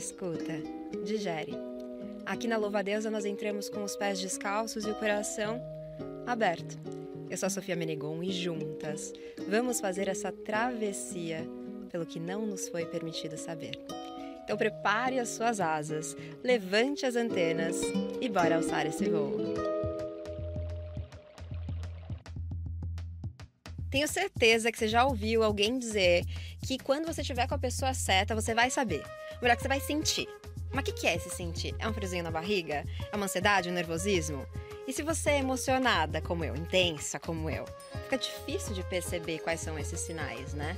escuta, digere. Aqui na Louva Deusa nós entramos com os pés descalços e o coração aberto. Eu sou a Sofia Menegon e juntas vamos fazer essa travessia pelo que não nos foi permitido saber. Então prepare as suas asas, levante as antenas e bora alçar esse voo. Tenho certeza que você já ouviu alguém dizer que quando você estiver com a pessoa certa, você vai saber. Melhor que você vai sentir. Mas o que, que é esse sentir? É um friozinho na barriga? É uma ansiedade, um nervosismo? E se você é emocionada como eu, intensa como eu, fica difícil de perceber quais são esses sinais, né?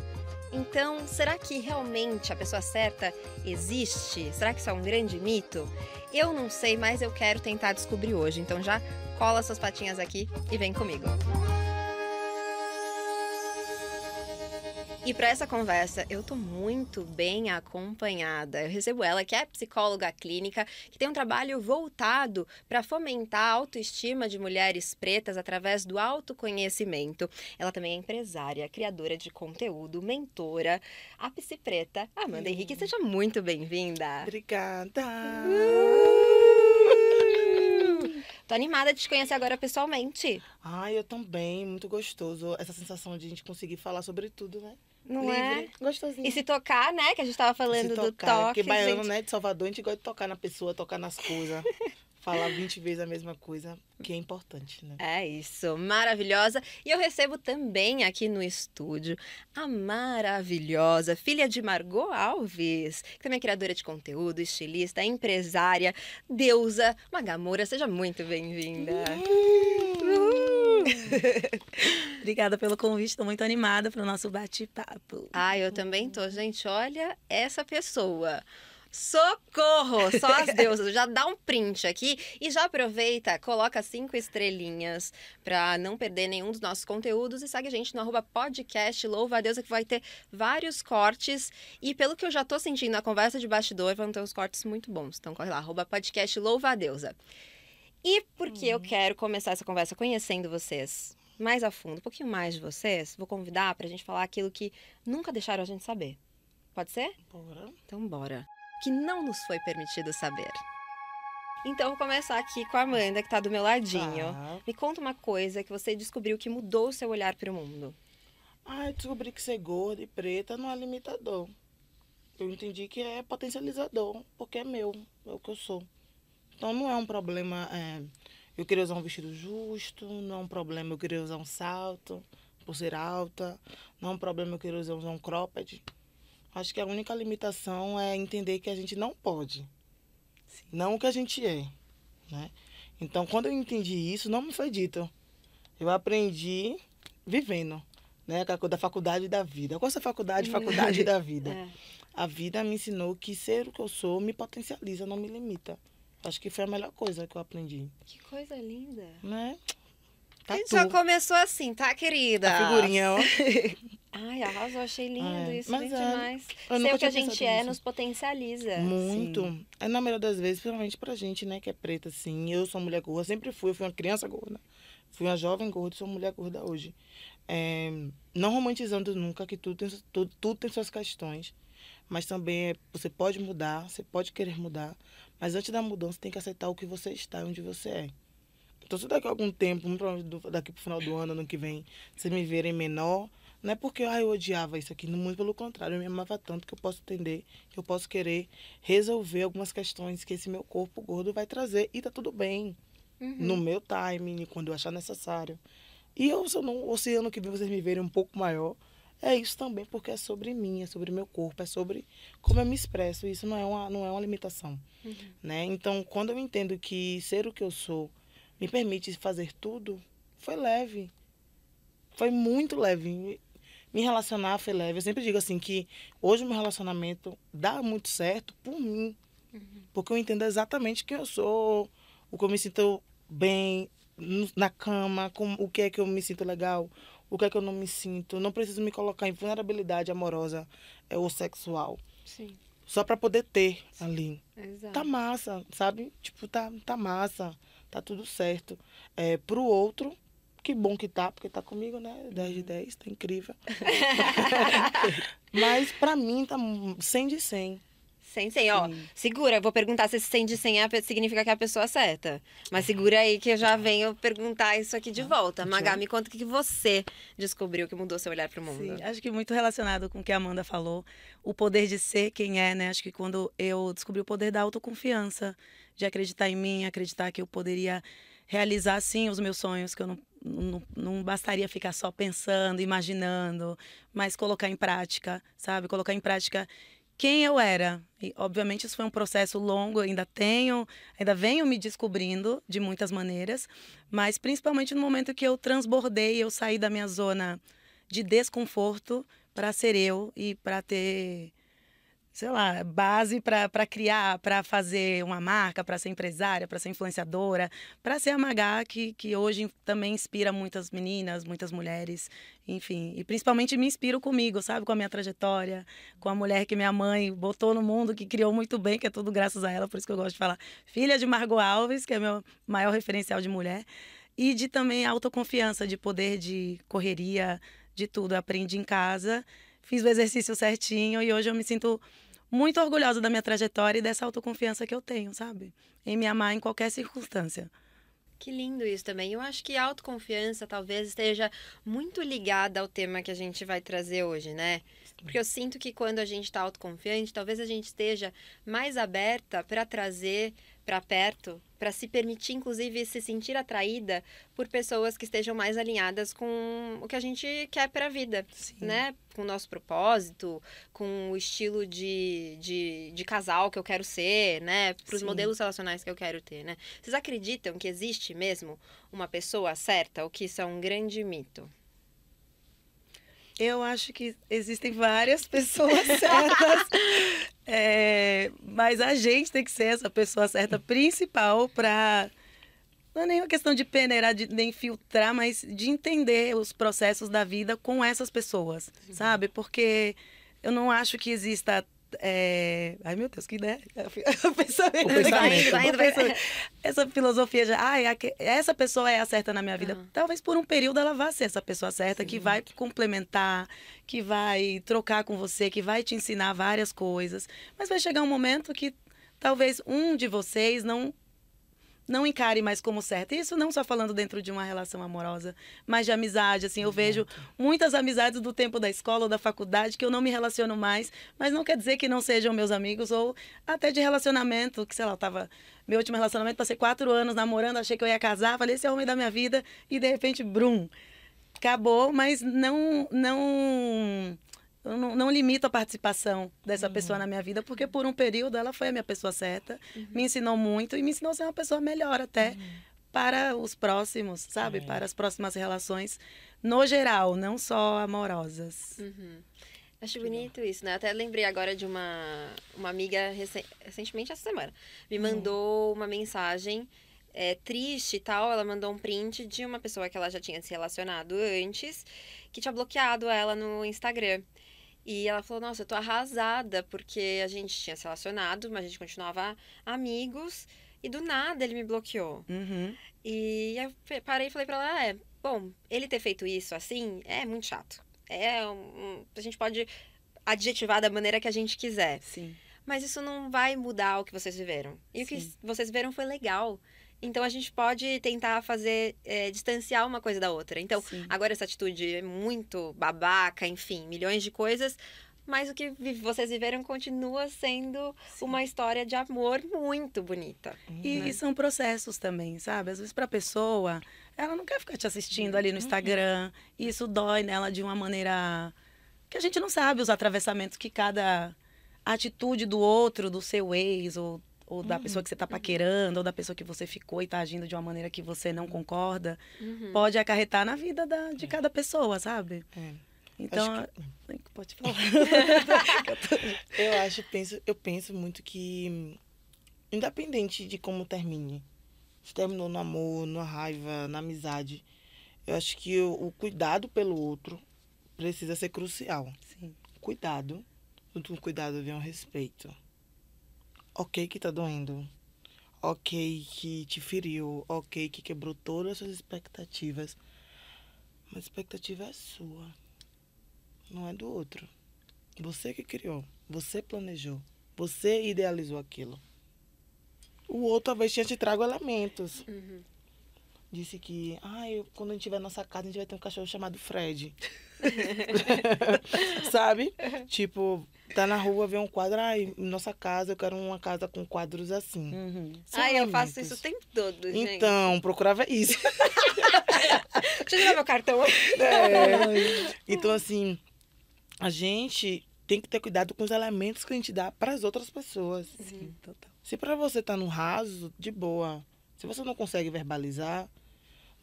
Então, será que realmente a pessoa certa existe? Será que isso é um grande mito? Eu não sei, mas eu quero tentar descobrir hoje. Então já cola suas patinhas aqui e vem comigo. E para essa conversa, eu tô muito bem acompanhada. Eu recebo ela, que é psicóloga clínica, que tem um trabalho voltado para fomentar a autoestima de mulheres pretas através do autoconhecimento. Ela também é empresária, criadora de conteúdo, mentora, a psi preta. Amanda hum. Henrique, seja muito bem-vinda. Obrigada. Uh! Tô animada de te conhecer agora pessoalmente. Ai, eu também. Muito gostoso. Essa sensação de a gente conseguir falar sobre tudo, né? Não é? Livre, é? Gostosinho. E se tocar, né? Que a gente tava falando se do tocar, toque. Porque baiano, gente... né, de Salvador, a gente gosta de tocar na pessoa, tocar nas coisas. falar 20 vezes a mesma coisa, que é importante, né? É isso, maravilhosa. E eu recebo também aqui no estúdio a maravilhosa filha de Margot Alves, que também é criadora de conteúdo, estilista, empresária, deusa, Magamora. Seja muito bem-vinda. Uhul. Obrigada pelo convite, estou muito animada para o nosso bate-papo. Ah, eu também tô, gente. Olha essa pessoa. Socorro! Só as deusas. Já dá um print aqui e já aproveita, coloca cinco estrelinhas para não perder nenhum dos nossos conteúdos e segue a gente no arroba podcast Louva a Deusa que vai ter vários cortes e pelo que eu já tô sentindo na conversa de bastidor, vão ter uns cortes muito bons. Então corre lá, arroba podcast Louva a Deusa. E porque hum. eu quero começar essa conversa conhecendo vocês mais a fundo, um pouquinho mais de vocês, vou convidar para a gente falar aquilo que nunca deixaram a gente saber. Pode ser? Bora. Então bora que não nos foi permitido saber. Então, vou começar aqui com a Amanda, que está do meu ladinho. Ah. Me conta uma coisa que você descobriu que mudou o seu olhar para o mundo. Ah, eu descobri que ser gorda e preta não é limitador. Eu entendi que é potencializador, porque é meu, é o que eu sou. Então, não é um problema é, eu querer usar um vestido justo, não é um problema eu querer usar um salto por ser alta, não é um problema eu querer usar um cropped. Acho que a única limitação é entender que a gente não pode. Sim. Não o que a gente é. Né? Então, quando eu entendi isso, não me foi dito. Eu aprendi vivendo. Né? Da faculdade da vida. Qual é essa faculdade? Faculdade da vida. É. A vida me ensinou que ser o que eu sou me potencializa, não me limita. Acho que foi a melhor coisa que eu aprendi. Que coisa linda. Né? Tá a gente já começou assim, tá, querida? A figurinha, ó. Ai, arrasou, achei lindo é, isso, lindo é, demais. Ser o que a gente é nos potencializa. Muito. Sim. É na maioria das vezes, principalmente pra gente, né, que é preta, assim. Eu sou mulher gorda, sempre fui, eu fui uma criança gorda. Fui uma jovem gorda, sou mulher gorda hoje. É, não romantizando nunca que tudo tem, tudo, tudo tem suas questões. Mas também é, você pode mudar, você pode querer mudar. Mas antes da mudança, tem que aceitar o que você está, onde você é. Então, se daqui a algum tempo, daqui pro final do ano, ano que vem, vocês me verem menor, não é porque ah, eu odiava isso aqui, muito pelo contrário, eu me amava tanto que eu posso entender, que eu posso querer resolver algumas questões que esse meu corpo gordo vai trazer e tá tudo bem. Uhum. No meu timing, quando eu achar necessário. E eu, se, eu não, ou se ano que vem vocês me verem um pouco maior, é isso também, porque é sobre mim, é sobre meu corpo, é sobre como eu me expresso. Isso não é uma, não é uma limitação. Uhum. Né? Então, quando eu entendo que ser o que eu sou me permite fazer tudo, foi leve. Foi muito leve. Me relacionar foi leve. Eu sempre digo assim que hoje o meu relacionamento dá muito certo por mim. Uhum. Porque eu entendo exatamente quem eu sou, o que eu me sinto bem na cama, com, o que é que eu me sinto legal, o que é que eu não me sinto. Não preciso me colocar em vulnerabilidade amorosa é, ou sexual. Sim. Só para poder ter ali. Exato. Tá massa, sabe? Tipo, tá, tá massa tá tudo certo. É, pro outro, que bom que tá, porque tá comigo, né? 10 de 10, tá incrível. Mas pra mim tá 100 de 100. Sem sem, ó. Segura, vou perguntar se esse sem de sem é, significa que é a pessoa certa. Mas segura aí que eu já venho perguntar isso aqui de volta. Magá, me conta o que você descobriu que mudou seu olhar pro mundo. Sim, acho que muito relacionado com o que a Amanda falou, o poder de ser quem é, né? Acho que quando eu descobri o poder da autoconfiança, de acreditar em mim, acreditar que eu poderia realizar sim os meus sonhos, que eu não, não, não bastaria ficar só pensando, imaginando, mas colocar em prática, sabe? Colocar em prática quem eu era. E, obviamente, isso foi um processo longo, ainda tenho, ainda venho me descobrindo de muitas maneiras, mas principalmente no momento que eu transbordei, eu saí da minha zona de desconforto para ser eu e para ter, sei lá, base para criar, para fazer uma marca, para ser empresária, para ser influenciadora, para ser a Magá, que, que hoje também inspira muitas meninas, muitas mulheres, enfim. E principalmente me inspiro comigo, sabe? Com a minha trajetória, com a mulher que minha mãe botou no mundo, que criou muito bem, que é tudo graças a ela, por isso que eu gosto de falar. Filha de Margot Alves, que é meu maior referencial de mulher. E de também autoconfiança, de poder, de correria, de tudo. Eu aprendi em casa, fiz o exercício certinho e hoje eu me sinto muito orgulhosa da minha trajetória e dessa autoconfiança que eu tenho, sabe? Em me amar em qualquer circunstância. Que lindo isso também. Eu acho que a autoconfiança talvez esteja muito ligada ao tema que a gente vai trazer hoje, né? Porque eu sinto que quando a gente está autoconfiante, talvez a gente esteja mais aberta para trazer para perto, para se permitir, inclusive, se sentir atraída por pessoas que estejam mais alinhadas com o que a gente quer para a vida, Sim. né? Com o nosso propósito, com o estilo de, de, de casal que eu quero ser, né? Para os modelos relacionais que eu quero ter, né? Vocês acreditam que existe mesmo uma pessoa certa ou que isso é um grande mito? Eu acho que existem várias pessoas certas, é, mas a gente tem que ser essa pessoa certa principal para não é nem uma questão de peneirar, de, nem filtrar, mas de entender os processos da vida com essas pessoas, sabe? Porque eu não acho que exista. É, Ai, meu Deus, que ideia. O pensamento. O pensamento. Vai indo, vai indo, vai- O pensamento. Essa filosofia de, ai, essa pessoa é a certa na minha vida. Aham. Talvez por um período ela vá ser essa pessoa certa, que vai complementar, que vai trocar com você, que vai te ensinar várias coisas. Mas vai chegar um momento que talvez um de vocês não não encare mais como certo. Isso não só falando dentro de uma relação amorosa, mas de amizade. Assim, eu vejo muitas amizades do tempo da escola ou da faculdade que eu não me relaciono mais, mas não quer dizer que não sejam meus amigos ou até de relacionamento, que sei lá, eu tava meu último relacionamento, passei quatro anos namorando, achei que eu ia casar, falei, esse é o homem da minha vida, e de repente, brum, acabou, mas não, não, eu não, não limito a participação dessa pessoa na minha vida, porque por um período ela foi a minha pessoa certa, me ensinou muito e me ensinou a ser uma pessoa melhor até para os próximos, sabe? É. Para as próximas relações, no geral, não só amorosas. Uhum. Acho bonito isso, né? Até lembrei agora de uma, uma amiga recen- recentemente essa semana. Me mandou uma mensagem é, triste e tal. Ela mandou um print de uma pessoa que ela já tinha se relacionado antes, que tinha bloqueado ela no Instagram. E ela falou: Nossa, eu tô arrasada, porque a gente tinha se relacionado, mas a gente continuava amigos. E do nada ele me bloqueou. Uhum. E eu parei e falei pra ela, é, bom, ele ter feito isso assim é muito chato. É um, a gente pode adjetivar da maneira que a gente quiser. Sim. Mas isso não vai mudar o que vocês viveram. E o que Sim. vocês viveram foi legal. Então a gente pode tentar fazer, é, distanciar uma coisa da outra. Então, Sim. agora essa atitude é muito babaca, enfim, milhões de coisas. Mas o que vocês viveram continua sendo Sim. uma história de amor muito bonita. E, né? e são processos também, sabe? Às vezes para a pessoa, ela não quer ficar te assistindo ali no Instagram. E isso dói nela de uma maneira que a gente não sabe os atravessamentos que cada atitude do outro, do seu ex, ou, ou da pessoa que você está paquerando, ou da pessoa que você ficou e está agindo de uma maneira que você não concorda, Uhum. pode acarretar na vida da, de cada pessoa, sabe? É. Então, Acho pode falar. Eu acho, penso, eu penso muito que, independente de como termine, se terminou no amor, na raiva, na amizade, eu acho que o, o cuidado pelo outro precisa ser crucial. Sim. Cuidado, junto com cuidado vem o respeito. Ok que tá doendo, ok que te feriu, ok que quebrou todas as suas expectativas, mas a expectativa é sua, não é do outro. Você que criou, você planejou, Você idealizou aquilo. O outro talvez tinha te trago elementos. Uhum. Disse que, ah, eu, quando a gente tiver nossa casa, a gente vai ter um cachorro chamado Fred. Sabe? Tipo, tá na rua, vê um quadro, ai, em nossa casa, eu quero uma casa com quadros assim. Uhum. Ai, eu faço isso o tempo todo, gente. Então, procurava isso. Deixa eu tirar meu cartão. É. Então, assim, a gente tem que ter cuidado com os elementos que a gente dá para as outras pessoas. Sim, total. Se para você tá no raso, de boa. Se você não consegue verbalizar,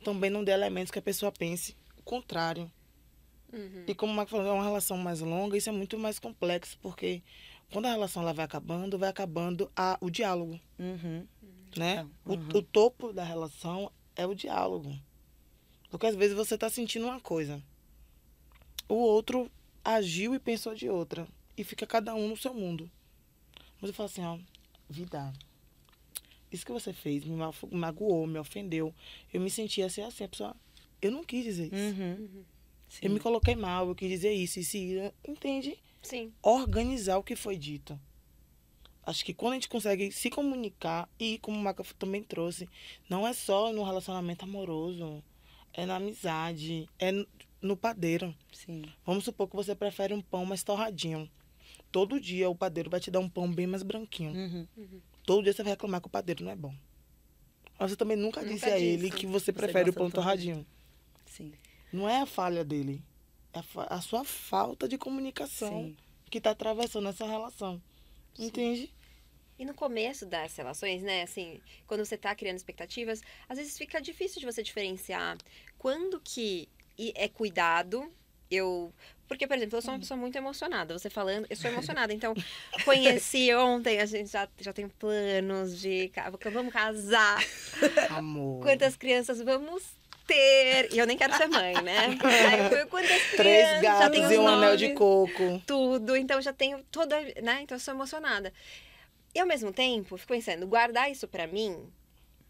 também não dê elementos que a pessoa pense o contrário. Uhum. E como o Marco falou, é uma relação mais longa, isso é muito mais complexo, porque quando a relação ela vai acabando, vai acabando a, o diálogo, Uhum. né? O, Uhum. o topo da relação é o diálogo. Porque às vezes você tá sentindo uma coisa. O outro agiu e pensou de outra. E fica cada um no seu mundo. Mas eu falo assim, ó, vida, isso que você fez me magoou, me ofendeu. Eu me sentia assim, assim, a pessoa, eu não quis dizer isso. Uhum. Sim. Eu me coloquei mal, eu quis dizer isso, isso, e isso. Entende? Sim. Organizar o que foi dito. Acho que quando a gente consegue se comunicar, e como o Maca também trouxe, não é só no relacionamento amoroso, é na amizade, é no- padeiro. Sim. Vamos supor que você prefere um pão mais torradinho. Todo dia o padeiro vai te dar um pão bem mais branquinho. Uhum. Todo dia você vai reclamar que o padeiro não é bom. Mas você também nunca, Nunca disse a ele que você prefere o pão torradinho. Sim. Não é a falha dele. É a, a sua falta de comunicação Sim. que está atravessando essa relação. Entende? E no começo das relações, né, assim, quando você tá criando expectativas, às vezes fica difícil de você diferenciar quando que é cuidado, eu... Porque, por exemplo, eu sou uma pessoa muito emocionada. Você falando, eu sou emocionada. Então, conheci ontem, a gente já, já tem planos de... Vamos casar. Amor. Quantas crianças vamos ter? E eu nem quero ser mãe, né? Aí quantas crianças? Três gatos e um anel de coco. tudo, então já tenho toda, né? Então eu sou emocionada. E ao mesmo tempo, fico pensando, guardar isso pra mim,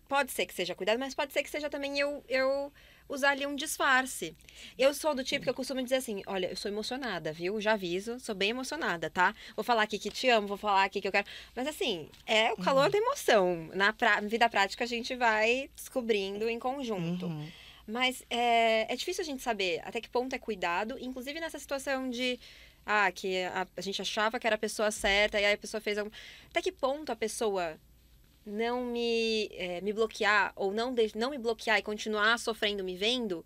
pode ser que seja cuidado, mas pode ser que seja também eu, eu usar ali um disfarce. Eu sou do tipo que eu costumo dizer assim, olha, eu sou emocionada, viu? Já aviso, sou bem emocionada, tá? Vou falar aqui que te amo, vou falar aqui que eu quero. Mas assim, é o calor da emoção. Na pra... vida prática a gente vai descobrindo em conjunto. Uhum. Mas é, é difícil a gente saber até que ponto é cuidado, inclusive nessa situação de. Ah, que a, a gente achava que era a pessoa certa e aí a pessoa fez algum. Até que ponto a pessoa não me, é, me bloquear ou não, de, não me bloquear e continuar sofrendo, me vendo,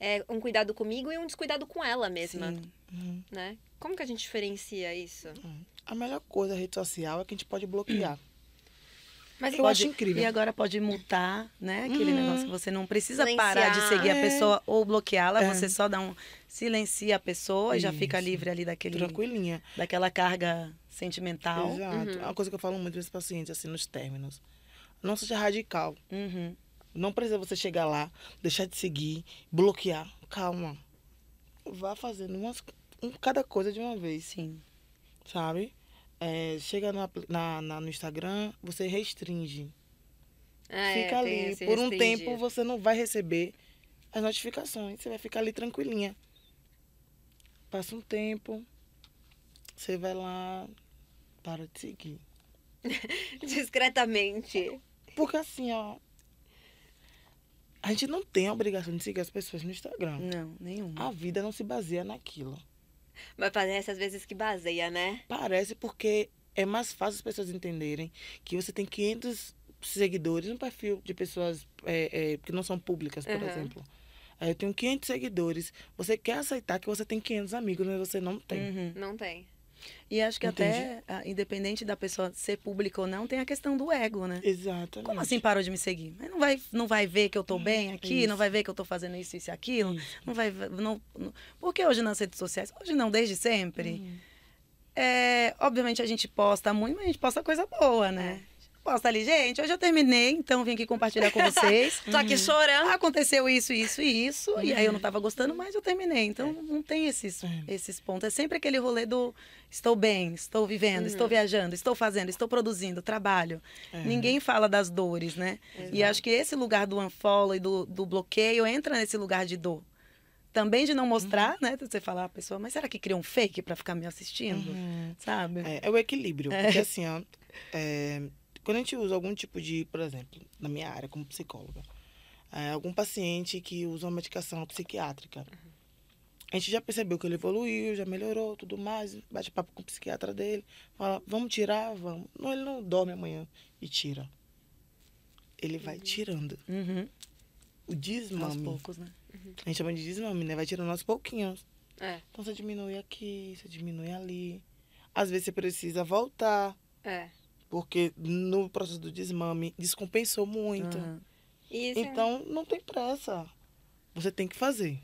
é um cuidado comigo e um descuidado com ela mesma, Sim. Uhum. né? Como que a gente diferencia isso? A melhor coisa da rede social é que a gente pode bloquear. Mas Eu igual- acho incrível. E agora pode multar, né? Aquele Uhum. negócio que você não precisa Silenciar. parar de seguir a É. pessoa ou bloqueá-la, É. você só dá um silencia a pessoa e já fica Isso. livre ali daquele Tranquilinha. daquela carga sentimental. Exato. Uhum. É uma coisa que eu falo muito para os pacientes, assim, nos términos. Não seja radical. Uhum. Não precisa você chegar lá, deixar de seguir, bloquear. Calma. Vá fazendo umas, um, cada coisa de uma vez, Sim. sabe? É, chega no, na, na- no Instagram, você restringe. Ah, é, Fica tem ali. Por um tempo você não vai receber as notificações. Você vai ficar ali tranquilinha. Passa um tempo, você vai lá, para de seguir. Discretamente. Porque assim, ó. A gente não tem a obrigação de seguir as pessoas no Instagram. Não, nenhuma. A vida não se baseia naquilo. Mas parece às vezes que baseia, né? Parece porque é mais fácil as pessoas entenderem que você tem 500 seguidores no perfil de pessoas é, é, que não são públicas, por Aham. exemplo. Aí eu tenho 500 seguidores. Você quer aceitar que você tem 500 amigos, mas você não tem. Uhum. Não tem. E acho que Entendi. até, ah, independente da pessoa ser pública ou não, tem a questão do ego, né? Exatamente. Como assim parou de me seguir? Mas não vai, não vai ver que eu tô bem aqui, não isso. vai ver que eu tô fazendo isso, isso e aquilo. Isso. Não vai ver- não, não- Porque hoje nas redes sociais, hoje não, desde sempre. É, obviamente a gente posta muito, mas a gente posta coisa boa, né? Posta ali, gente, hoje eu terminei, então vim aqui compartilhar com vocês. Tô aqui chorando. Aconteceu isso, isso e isso, e aí eu não tava gostando, mas eu terminei. Então não tem esses, É. esses pontos. É sempre aquele rolê do estou bem, estou vivendo, estou viajando, estou fazendo, estou produzindo, trabalho. É. Ninguém fala das dores, né? E Exato. acho que esse lugar do unfollow e do, do bloqueio entra nesse lugar de dor também de não mostrar, né? Você falar a pessoa, mas será que criou um fake pra ficar me assistindo? Uhum. Sabe? É, é o equilíbrio. Porque assim, ó, é, quando a gente usa algum tipo de, por exemplo, na minha área como psicóloga, é, algum paciente que usa uma medicação psiquiátrica, a gente já percebeu que ele evoluiu, já melhorou, tudo mais, bate papo com o psiquiatra dele, fala, vamos tirar, vamos. Não, ele não dorme amanhã e tira. Ele vai tirando. Uhum. O Aos desmame, poucos, né? a gente chama de desmame, né? Vai tirando aos pouquinhos. É, Então você diminui aqui, você diminui ali. Às vezes você precisa voltar, é. Porque no processo do desmame descompensou muito. Isso. Então não tem pressa. Você tem que fazer.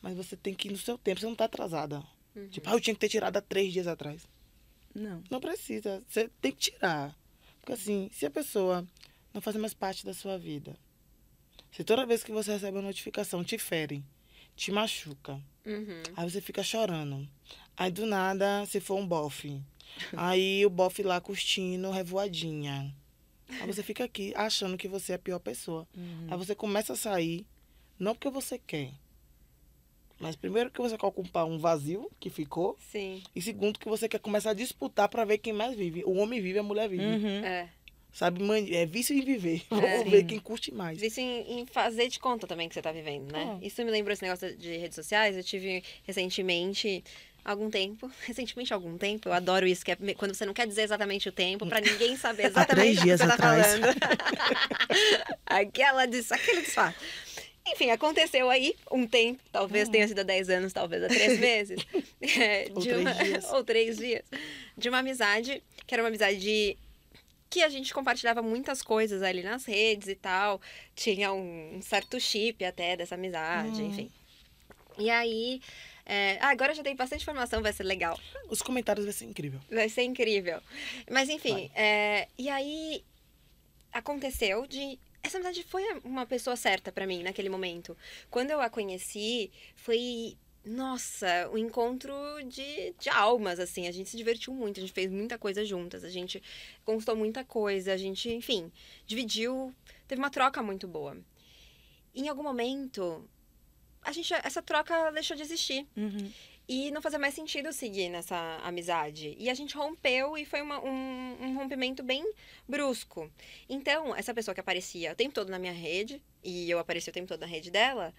Mas você tem que ir no seu tempo, você não tá atrasada. Uhum. Tipo, ah, eu tinha que ter tirado há três dias atrás. Não. Não precisa. Você tem que tirar. Porque assim, se a pessoa não faz mais parte da sua vida, se toda vez que você recebe uma notificação te fere, te machuca, Uhum. Aí você fica chorando. Aí do nada você for um bofe. Aí o bofe lá curtindo, revoadinha. Aí você fica aqui achando que você é a pior pessoa. Uhum. Aí você começa a sair, não porque você quer. Mas primeiro que você quer ocupar um vazio que ficou. Sim. E segundo que você quer começar a disputar pra ver quem mais vive. O homem vive, a mulher vive. Uhum. É. Sabe, man- é vício em viver. É. Vamos Sim. ver quem curte mais. Isso em, em fazer de conta também que você tá vivendo, né? É. Isso me lembrou esse negócio de redes sociais. Eu tive recentemente, algum tempo, recentemente algum tempo, eu adoro isso, que é quando você não quer dizer exatamente o tempo, pra ninguém saber exatamente o que você tá atrás. falando. Aquela disso, aquele desfato. Enfim, aconteceu aí um tempo, talvez Hum. tenha sido há 10 anos, talvez há 3 meses. é, Ou de três uma- dias. ou três dias. De uma amizade, que era uma amizade que a gente compartilhava muitas coisas ali nas redes e tal. Tinha um, um certo chip até dessa amizade, Hum. enfim. E aí. É, ah, agora já tem bastante informação, vai ser legal. Os comentários vai ser incrível. Vai ser incrível. Mas enfim, é, e aí aconteceu de. Essa amizade foi uma pessoa certa pra mim naquele momento. Quando eu a conheci, foi. Nossa, um encontro de, de almas, assim. A gente se divertiu muito, a gente fez muita coisa juntas, a gente conquistou muita coisa, a gente, enfim, dividiu. Teve uma troca muito boa. Em algum momento, a gente, essa troca deixou de existir. Uhum. E não fazia mais sentido seguir nessa amizade. E a gente rompeu e foi uma- um, um rompimento bem brusco. Então, essa pessoa que aparecia o tempo todo na minha rede, e eu apareci o tempo todo na rede dela,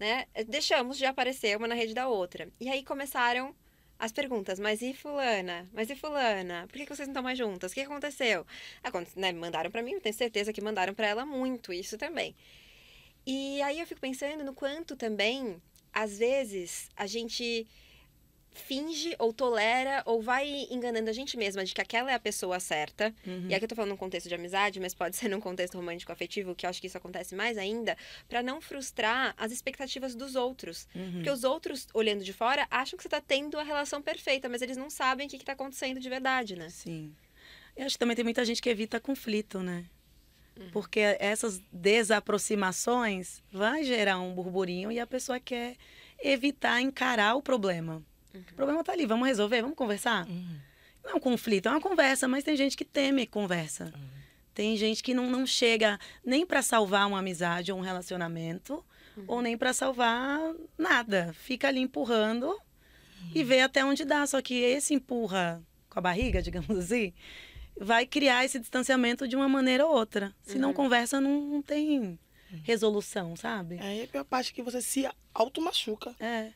né? Deixamos de aparecer uma na rede da outra. E aí começaram as perguntas, mas e fulana? Mas e fulana? Por que, que vocês não estão mais juntas? O que aconteceu? Aconte- né, mandaram pra mim, eu tenho certeza que mandaram pra ela muito isso também. E aí eu fico pensando no quanto também, às vezes, a gente finge ou tolera ou vai enganando a gente mesma de que aquela é a pessoa certa. Uhum. E aqui eu tô falando num contexto de amizade, mas pode ser num contexto romântico afetivo, que eu acho que isso acontece mais ainda, pra não frustrar as expectativas dos outros. Uhum. Porque os outros, olhando de fora, acham que você tá tendo a relação perfeita, mas eles não sabem o que, que tá acontecendo de verdade, né? Sim. Eu acho que também tem muita gente que evita conflito, né? Uhum. Porque essas desaproximações vai gerar um burburinho e a pessoa quer evitar encarar o problema. Uhum. O problema tá ali, vamos resolver, vamos conversar? Não é um conflito, é uma conversa, mas tem gente que teme conversa. Tem gente que não, não chega nem para salvar uma amizade ou um relacionamento, ou nem para salvar nada. Fica ali empurrando e vê até onde dá. Só que esse empurra com a barriga, digamos assim, vai criar esse distanciamento de uma maneira ou outra. Se não Uhum. conversa, não, não tem resolução, sabe? Aí a pior parte é que você se auto-machuca. É.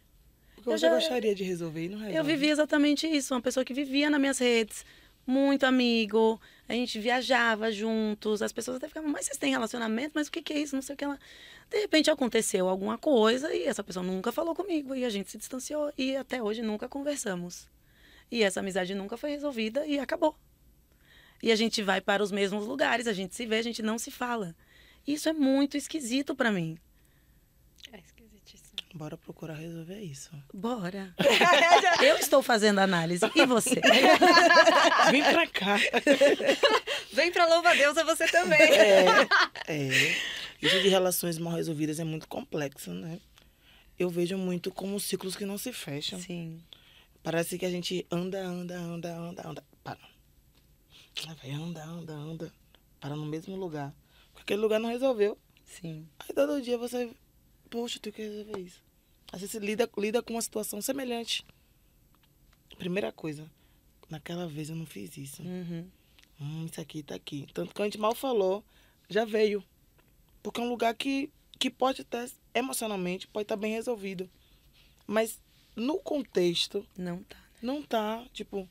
Porque Eu você já- gostaria de resolver e não resolve. Eu vivi exatamente isso. Uma pessoa que vivia nas minhas redes, muito amigo, a gente viajava juntos, as pessoas até ficavam, mas vocês têm relacionamento? Mas o que, que é isso? Não sei o que ela. De repente aconteceu alguma coisa e essa pessoa nunca falou comigo e a gente se distanciou e até hoje nunca conversamos. E essa amizade nunca foi resolvida e acabou. E a gente vai para os mesmos lugares, a gente se vê, a gente não se fala. Isso é muito esquisito pra mim. É esquisitíssimo. Bora procurar resolver isso. Bora. Eu estou fazendo análise. E você? Vem pra cá. Vem pra louva a Deus a você também. É, é. Isso de relações mal resolvidas é muito complexo, né? Eu vejo muito como ciclos que não se fecham. Sim. Parece que a gente anda, anda, anda, anda, anda. Para. Aí vai, anda, anda, anda. Para no mesmo lugar. Porque aquele lugar não resolveu. Sim. Aí todo dia você poxa, tu quer resolver isso. Vezes você lida, lida com uma situação semelhante. Primeira coisa, naquela vez eu não fiz isso. Uhum. Hum, isso aqui tá aqui. Tanto que a gente mal falou, já veio. Porque é um lugar que, que pode até, emocionalmente, pode estar bem resolvido. Mas no contexto, Não tá. não tá, tipo,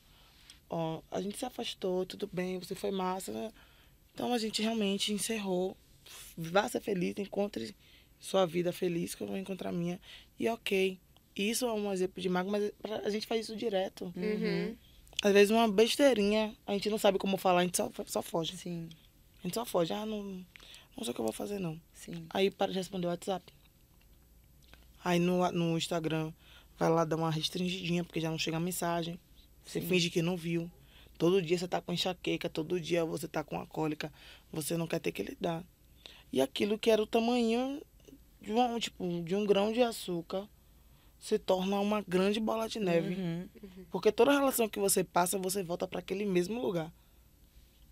ó, a gente se afastou, tudo bem, você foi massa, né? Então a gente realmente encerrou. Vá ser feliz, encontre sua vida feliz, que eu vou encontrar a minha. E ok. Isso é um exemplo de mago, mas a gente faz isso direto. Uhum. Às vezes uma besteirinha, a gente não sabe como falar, a gente só, só foge. Sim, A gente só foge. Ah, não, não sei o que eu vou fazer, não. sim. Aí para de responder o WhatsApp. Aí no, no Instagram, vai lá dar uma restringidinha, porque já não chega a mensagem. Você Sim. finge que não viu. Todo dia você tá com enxaqueca, todo dia você tá com a cólica. Você não quer ter que lidar. E aquilo que era o tamanho de um, tipo, de um grão de açúcar se torna uma grande bola de neve. Uhum. Porque toda relação que você passa, você volta para aquele mesmo lugar.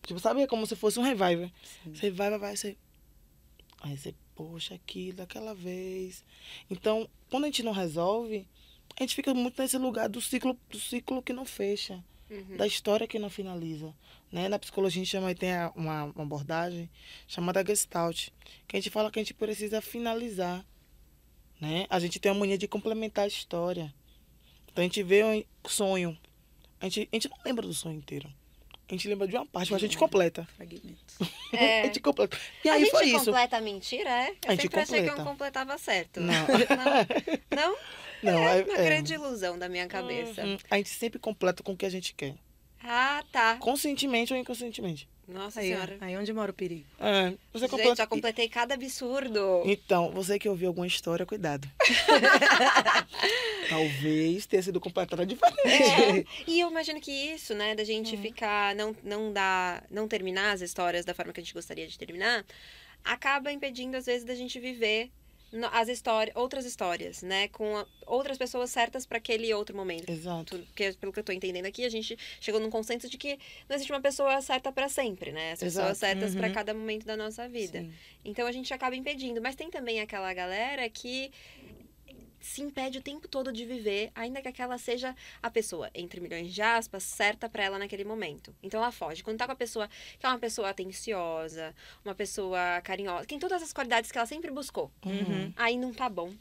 Tipo, sabe? É como se fosse um reviver. Sim. Você vai, vai, vai, você. Aí você, poxa, aquilo, daquela vez. Então, quando a gente não resolve, a gente fica muito nesse lugar do ciclo, do ciclo que não fecha, Uhum. da história que não finaliza. Né? Na psicologia a gente chama, tem a- uma, uma abordagem chamada Gestalt, que a gente fala que a gente precisa finalizar. Né? A gente tem a mania de complementar a história. Então a gente vê um sonho. A gente, a gente não lembra do sonho inteiro. A gente lembra de uma parte, mas a gente completa. Fragmentos. A É. gente completa. E a aí gente foi isso. completa a mentira, é? Eu A gente sempre achei que eu completa. completava certo. Não. Não? Não? Não, é é, uma é. grande ilusão da minha cabeça. Uhum. A gente sempre completa com o que a gente quer. Ah, tá. Conscientemente ou inconscientemente. Nossa Aí, senhora. aí onde mora o perigo? É, você Gente, completa. já completei cada absurdo. Então, você que ouviu alguma história, cuidado. Talvez tenha sido completada diferente. É, e eu imagino que isso, né, da Uhum. gente ficar, não, não dar, não terminar as histórias da forma que a gente gostaria de terminar, acaba impedindo, às vezes, da gente viver as histórias, outras histórias, né, com a- outras pessoas certas para aquele outro momento. Exato. Porque, pelo que eu tô entendendo aqui, a gente chegou num consenso de que não existe uma pessoa certa para sempre, né? As pessoas Exato. certas para Uhum. cada momento da nossa vida. Sim. Então a gente acaba impedindo. Mas tem também aquela galera que se impede o tempo todo de viver, ainda que aquela seja a pessoa, entre milhões de aspas, certa pra ela naquele momento. Então ela foge. Quando tá com a pessoa que é uma pessoa atenciosa, uma pessoa carinhosa, que tem todas as qualidades que ela sempre buscou, Uhum. aí não tá bom.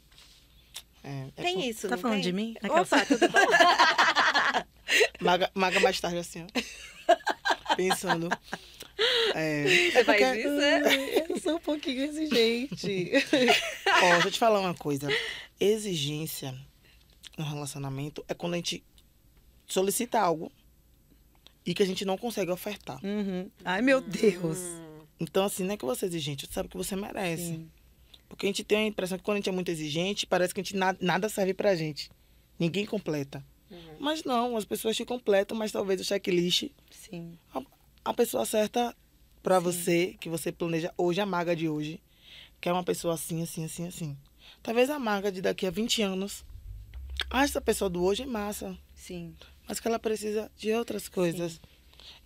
É, é Tem com- isso, Tá não falando tem? de mim? Opa, tudo bom? Maga, maga mais tarde assim, ó. Pensando. É, Você é faz porque- isso, é? Eu sou um pouquinho exigente. Ó, deixa eu te falar uma coisa. Exigência no relacionamento é quando a gente solicita algo e que a gente não consegue ofertar. Uhum. Ai, meu Deus. Hum, Então, assim, não é que você é exigente, você sabe que você merece. Sim. Porque a gente tem a impressão que quando a gente é muito exigente, parece que a gente na- nada serve pra gente. Ninguém completa. uhum. Mas não, as pessoas te completam, mas talvez o checklist, Sim. a pessoa certa pra Sim. você, que você planeja hoje, a maga de hoje, que é uma pessoa assim, assim, assim, assim. Talvez a maga de daqui a 20 anos, ache essa pessoa do hoje é massa, Sim. mas que ela precisa de outras coisas.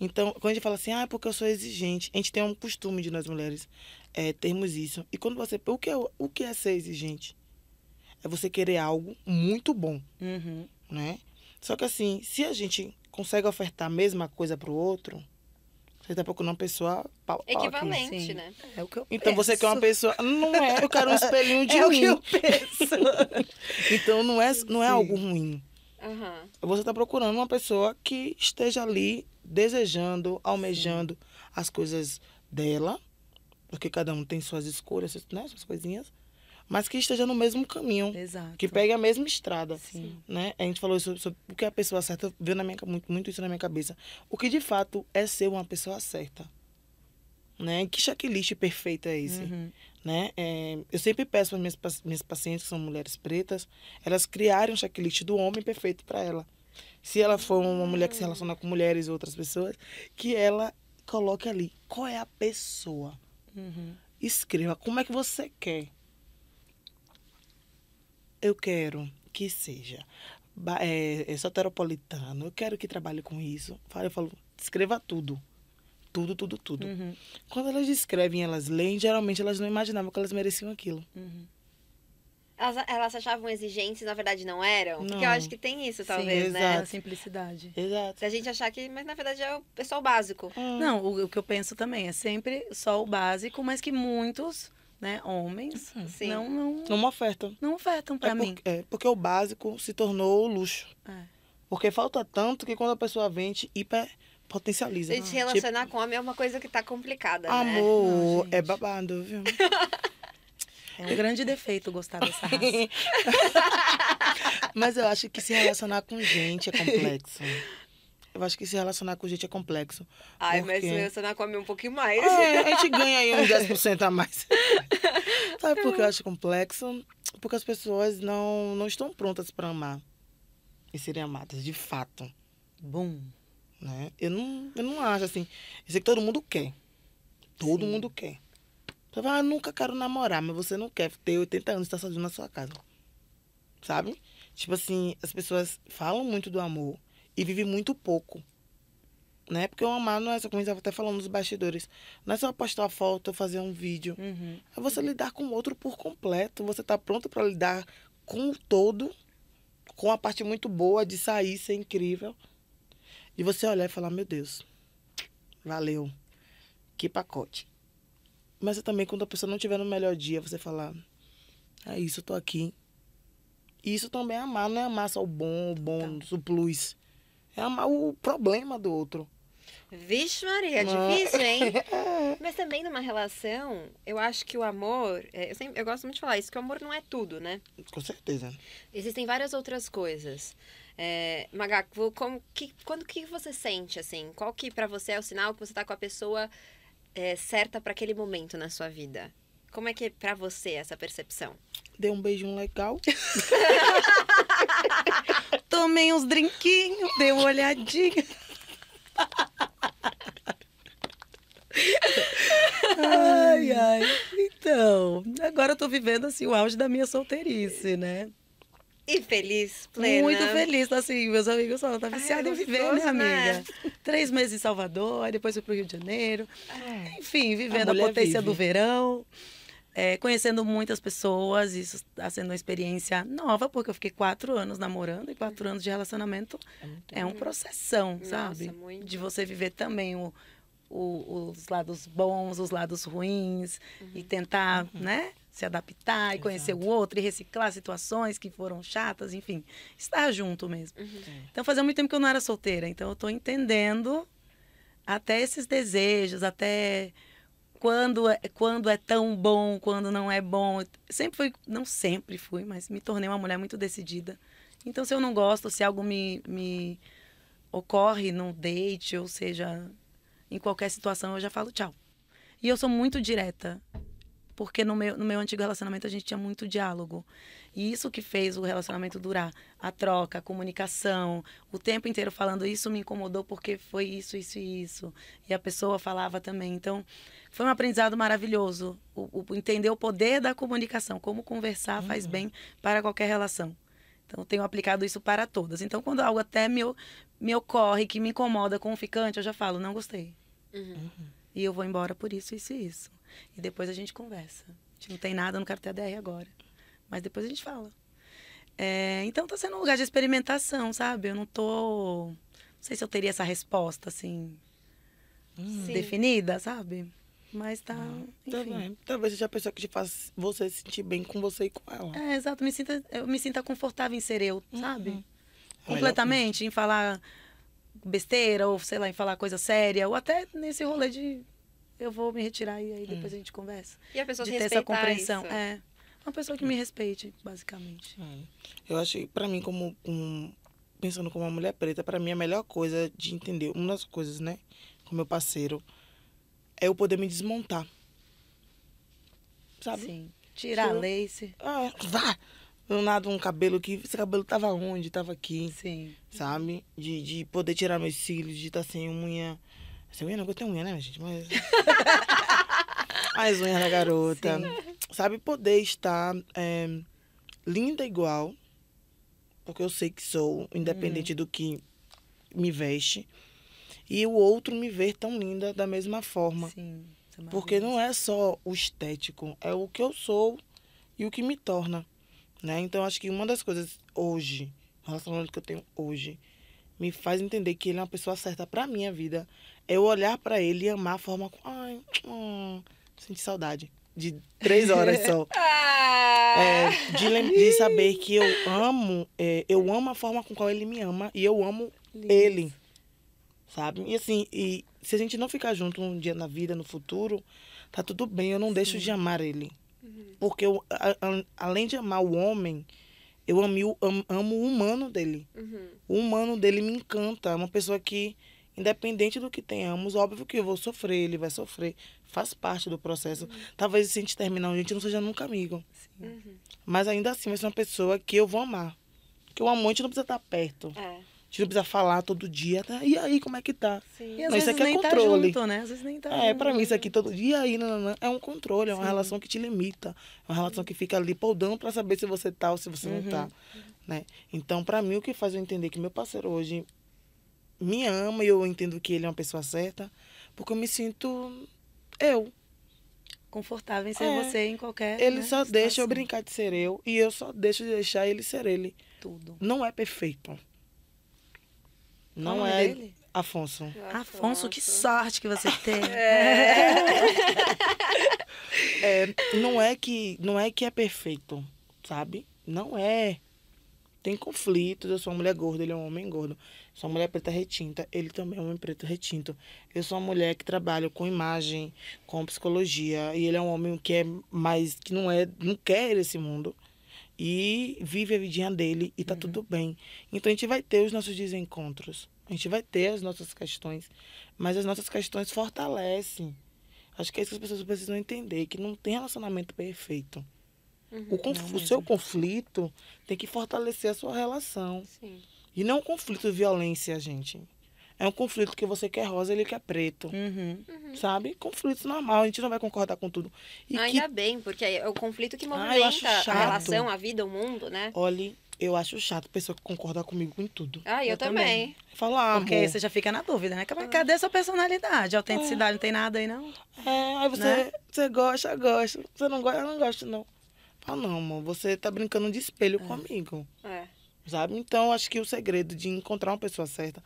Então, quando a gente fala assim, ah, é porque eu sou exigente, a gente tem um costume de nós mulheres é, termos isso. E quando você. O que, é, o que é ser exigente? É você querer algo muito bom, Uhum. né? Só que assim, se a gente consegue ofertar a mesma coisa pro outro, você tá procurando uma pessoa pau. Equivalente, Sim. né? É o que eu Então você quer uma penso. pessoa. Não é, eu quero um espelhinho de É o mim. que eu penso. Então não é, não é Sim. algo ruim. Aham. Você está procurando uma pessoa que esteja ali desejando, almejando as coisas dela, porque cada um tem suas escolhas, né, suas coisinhas, mas que esteja no mesmo caminho, Exato. que pegue a mesma estrada. Sim. Né? A gente falou sobre, sobre o que é a pessoa certa, veio na minha, muito, muito isso na minha cabeça. O que de fato é ser uma pessoa certa. Né? Que checklist perfeito é esse? Uhum. né? É, eu sempre peço para minhas, minhas pacientes, que são mulheres pretas, elas criarem um checklist do homem perfeito para ela. Se ela for uma mulher que se relaciona com mulheres e outras pessoas, que ela coloque ali qual é a pessoa. Uhum. Escreva como é que você quer. Eu quero que seja é, é, soteropolitano, eu quero que trabalhe com isso. Eu falo, escreva tudo. Tudo, tudo, tudo. Uhum. Quando elas escrevem, elas leem, geralmente elas não imaginavam que elas mereciam aquilo. Uhum. Elas, elas achavam exigentes e na verdade não eram? Porque eu Não. acho que tem isso, talvez, Sim, né? exato. a simplicidade. Exato. Se a gente achar que, mas na verdade é o pessoal básico. Hum. Não, o, o que eu penso também é sempre só o básico, mas que muitos, né, homens, Sim. não, não, Uma oferta. não ofertam pra é, mim. porque, é, porque o básico se tornou o luxo. É. Porque falta tanto que quando a pessoa vende, hiper potencializa. Se se relacionar com homem é uma coisa que tá complicada, né? Amor, Não, é babado, viu? É um grande defeito gostar dessa raça. Mas eu acho que se relacionar com gente é complexo. Eu acho que se relacionar com gente é complexo. Ai, mas Porque- se relacionar com homem um pouquinho mais. É, a gente ganha aí uns 10% a mais. Sabe por que eu acho complexo? Porque as pessoas não, não estão prontas para amar e serem amadas, de fato. Bum. Né? Eu, não, eu não acho assim. Eu sei que todo mundo quer. Todo Sim. mundo quer. Você fala, ah, nunca quero namorar, mas você não quer ter 80 anos e estar sozinho na sua casa. Sabe? Tipo assim, as pessoas falam muito do amor e vivem muito pouco. Né? Porque o amar não é só, como gente estava até falando nos bastidores, não é só postar foto fazer um vídeo. Uhum. É você lidar com o outro por completo. Você tá pronto para lidar com o todo, com a parte muito boa de sair, ser incrível. E você olhar e falar, meu Deus, valeu. Que pacote. Mas também quando a pessoa não estiver no melhor dia, você falar, é isso, eu tô aqui. E isso também é amar, não é amar só o bom, o bom, o plus. É amar o problema do outro. Vixe, Maria, Não. difícil, hein? Mas também numa relação, eu acho que o amor. é, eu, sempre, eu gosto muito de falar isso, que o amor não é tudo, né? Com certeza. Existem várias outras coisas. É, Magaco, como, que, quando que você sente, assim? Qual que pra você é o sinal que você tá com a pessoa é, certa pra aquele momento na sua vida? Como é que é pra você essa percepção? Dê um beijinho legal. Tomei uns drinquinhos, dei uma olhadinha. ai, ai. Então, agora eu tô vivendo assim o auge da minha solteirice, né? E feliz, plena. Muito feliz, assim, meus amigos falam, tá viciada é em viver, gostoso, né, né? amiga? Três meses em Salvador, depois fui pro Rio de Janeiro. Enfim, vivendo a, mulher potência vive. do verão, é, conhecendo muitas pessoas, isso está sendo uma experiência nova, porque eu fiquei quatro anos namorando e quatro anos de relacionamento é um processão, Nossa, sabe? muito. De você viver também o, o- os lados bons, os lados ruins, e tentar, né? Se adaptar e conhecer o outro e reciclar situações que foram chatas, enfim, estar junto mesmo. Uhum. Então, fazia muito tempo que eu não era solteira, então eu tô entendendo até esses desejos, até quando é, quando é tão bom, quando não é bom. Sempre fui, não sempre fui, mas me tornei uma mulher muito decidida. Então, se eu não gosto, se algo me, me ocorre num date, ou seja, em qualquer situação, eu já falo tchau. E eu sou muito direta, porque no meu, no meu antigo relacionamento a gente tinha muito diálogo. E isso que fez o relacionamento durar. A troca, a comunicação, o tempo inteiro falando isso me incomodou porque foi isso, isso e isso. E a pessoa falava também. Então, foi um aprendizado maravilhoso. O, o- entender o poder da comunicação, como conversar faz bem para qualquer relação. Então, eu tenho aplicado isso para todas. Então, quando algo até me, me ocorre que me incomoda com o ficante, eu já falo, não gostei. Uhum. E eu vou embora por isso, isso e isso. E depois a gente conversa. A gente não tem nada, eu não quero ter ADR agora. Mas depois a gente fala. É, então tá sendo um lugar de experimentação, sabe? Eu não tô. Não sei se eu teria essa resposta, assim, Sim. definida, sabe? Mas tá. Tá Enfim. bem. Talvez seja a pessoa que te faz você se sentir bem com você e com ela. É, exato. Me sinta, eu me sinta confortável em ser eu, sabe? É a melhor Completamente, em falar besteira, ou sei lá, em falar coisa séria, ou até nesse rolê de eu vou me retirar e aí depois a gente conversa. E a pessoa de se ter essa compreensão. isso. É. Uma pessoa que me respeite, basicamente. É. Eu acho que, pra mim, como, como- pensando como uma mulher preta, pra mim a melhor coisa de entender, uma das coisas, né, com meu parceiro, é eu poder me desmontar. Sabe? Sim. Tirar a Sim. lace. Ah, vá! Eu nado um cabelo que esse cabelo tava onde? Tava aqui, Sim. sabe? De, de poder tirar meus cílios, de estar sem unha. Sem unha não, eu tenho unha, né, gente? Mas. As unhas da garota. Sabe? Poder estar é, linda igual, porque eu sei que sou, independente do que me veste. E o outro me ver tão linda da mesma forma. Sim. Porque não é só o estético, é o que eu sou e o que me torna. Né? Então, acho que uma das coisas hoje, relacionamento que eu tenho hoje, me faz entender que ele é uma pessoa certa pra minha vida. É eu olhar pra ele e amar a forma com. Ai, hum, senti saudade. De três horas só. Ah! É, de, de saber que eu amo, é, eu amo a forma com qual ele me ama e eu amo ele. Sabe? E assim, e se a gente não ficar junto um dia na vida, no futuro, tá tudo bem, eu não deixo de amar ele. Porque eu, a- a- além de amar o homem, eu amo, am- amo o humano dele. Uhum. O humano dele me encanta. É uma pessoa que, independente do que tenhamos, óbvio que eu vou sofrer, ele vai sofrer. Faz parte do processo. Talvez se a gente terminar, a gente não seja nunca amigo. Uhum. Mas ainda assim vai ser uma pessoa que eu vou amar. Que o amor a gente não precisa estar perto. É, A gente não precisa falar todo dia. Tá? E aí, como é que tá? sim. E às Não, isso aqui é tá controle. junto, né? Às vezes nem tá É, junto. pra mim isso aqui todo dia. E aí, não, não, não, é um controle, é uma Sim. relação que te limita. É uma relação que fica ali podando pra saber se você tá ou se você Uhum. não tá. Né? Então, pra mim, o que faz eu entender que meu parceiro hoje me ama e eu entendo que ele é uma pessoa certa, porque eu me sinto eu. Confortável em ser É. você em qualquer. Ele né, só deixa eu situação. brincar de ser eu e eu só deixo de deixar ele ser ele. Tudo. Não é perfeito. Não nome é dele? Afonso. Afonso, que sorte que você tem. É, não é que não é que é perfeito, sabe? Não é. Tem conflitos. Eu sou uma mulher gorda, ele é um homem gordo. Sou uma mulher preta retinta, ele também é um homem preto retinto. Eu sou uma mulher que trabalha com imagem, com psicologia, e ele é um homem que é mais que não é, não quer esse mundo e vive a vidinha dele e tá tudo bem. Então a gente vai ter os nossos desencontros. A gente vai ter as nossas questões, mas as nossas questões fortalecem. Acho que é isso que as pessoas precisam entender, que não tem relacionamento perfeito. O, conf- o mesmo. seu conflito tem que fortalecer a sua relação. Sim. E não é um conflito de violência, gente. É um conflito que você quer rosa, ele quer preto. Uhum. Sabe? Conflito normal, a gente não vai concordar com tudo. E Ainda que, bem, porque é o conflito que Ah, movimenta a chato. relação, a vida, o mundo, né? olhe, eu acho chato pessoa que concorda comigo em tudo. Ah, eu, Eu também. Fala, ah, Porque amor. você já fica na dúvida, né? Cadê sua personalidade? Autenticidade, não tem nada aí, não? É, aí você, Né? você gosta, gosta. Você não gosta, eu não gosto, não. Fala, não, amor, você tá brincando de espelho comigo. É. Sabe? Então, acho que o segredo de encontrar uma pessoa certa,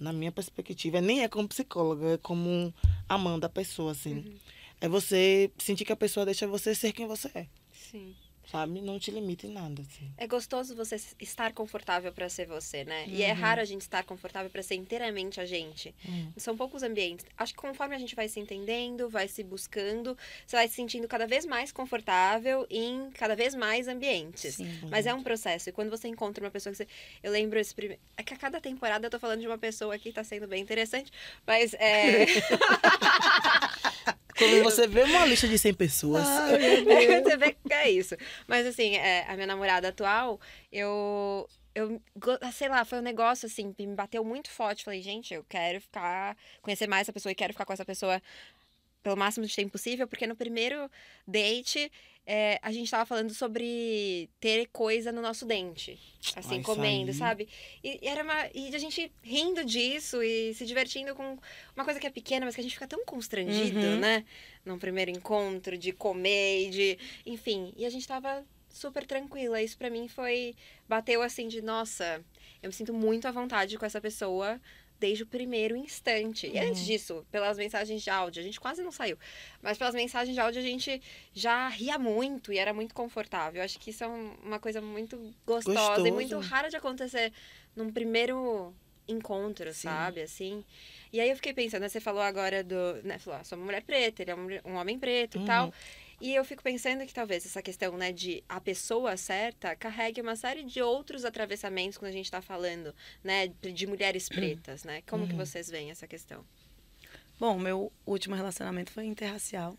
na minha perspectiva, nem é como psicóloga, é como amando a pessoa, assim. É você sentir que a pessoa deixa você ser quem você é, Sim. Sabe? Não te limita em nada, assim. É gostoso você estar confortável pra ser você, né? E é raro a gente estar confortável pra ser inteiramente a gente. Hum. São poucos ambientes. Acho que conforme a gente vai se entendendo, vai se buscando, você vai se sentindo cada vez mais confortável em cada vez mais ambientes. Sim. Mas é um processo. E quando você encontra uma pessoa que você. Eu lembro esse primeiro. É que a cada temporada eu tô falando de uma pessoa aqui, tá sendo bem interessante. Mas é. Quando você vê uma lista de 100 pessoas, você vê que é isso. Mas assim, é, a minha namorada atual, eu. Eu, sei lá, foi um negócio assim, que me bateu muito forte. Falei, gente, eu quero ficar, conhecer mais essa pessoa e quero ficar com essa pessoa pelo máximo de tempo possível, porque no primeiro date é, a gente tava falando sobre ter coisa no nosso dente. Assim, isso comendo, aí. sabe? E, e era uma. E a gente rindo disso e se divertindo com uma coisa que é pequena, mas que a gente fica tão constrangido, Uhum. né? Num primeiro encontro, de comer, e de. Enfim. E a gente tava super tranquila. Isso pra mim foi. Bateu assim de, nossa, eu me sinto muito à vontade com essa pessoa desde o primeiro instante. E antes disso, pelas mensagens de áudio, a gente quase não saiu. Mas pelas mensagens de áudio a gente já ria muito e era muito confortável. Eu acho que isso é um- uma coisa muito gostosa e Gostoso. muito rara de acontecer num primeiro encontro, Sim. sabe? Assim. E aí eu fiquei pensando, né, você falou agora do. Né, falou, ah, sou uma mulher preta, ele é um, um homem preto Uhum. e tal. E eu fico pensando que talvez essa questão, né, de a pessoa certa carregue uma série de outros atravessamentos quando a gente tá falando, né, de mulheres pretas, né? Como que Uhum. vocês veem essa questão? Bom, meu último relacionamento foi interracial.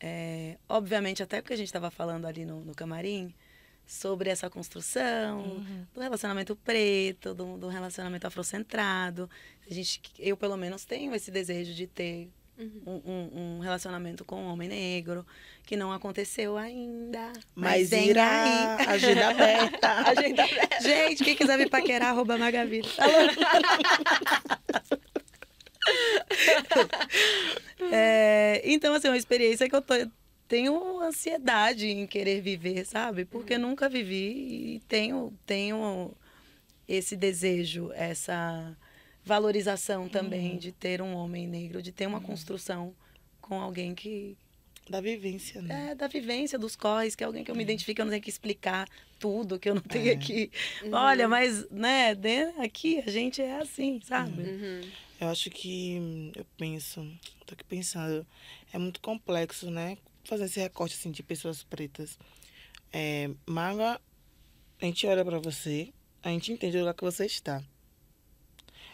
É, obviamente, até porque a gente estava falando ali no, no camarim sobre essa construção Uhum. do relacionamento preto, do, do relacionamento afrocentrado. A gente, eu, pelo menos, tenho esse desejo de ter Uhum. um, um- um relacionamento com um homem negro, que não aconteceu ainda. mas vem irá, aí. agenda aberta. Agenda aberta. Gente, quem quiser me paquerar, arroba Magavida. É, então, assim, uma experiência que eu tô tenho ansiedade em querer viver, sabe? Porque Uhum. nunca vivi e tenho, tenho esse desejo, essa valorização também Uhum. de ter um homem negro, de ter uma construção com alguém que Da vivência, né? é da vivência dos corres, que é alguém que eu me identifico, eu não tenho que explicar tudo, que eu não tenho É. que. Uhum. Olha, mas, né, de- aqui a gente é assim, sabe? Uhum. Eu acho que eu penso, tô aqui pensando, é muito complexo, né? Fazer esse recorte assim de pessoas pretas. É, Maga, a gente olha pra você, a gente entende o lugar que você está.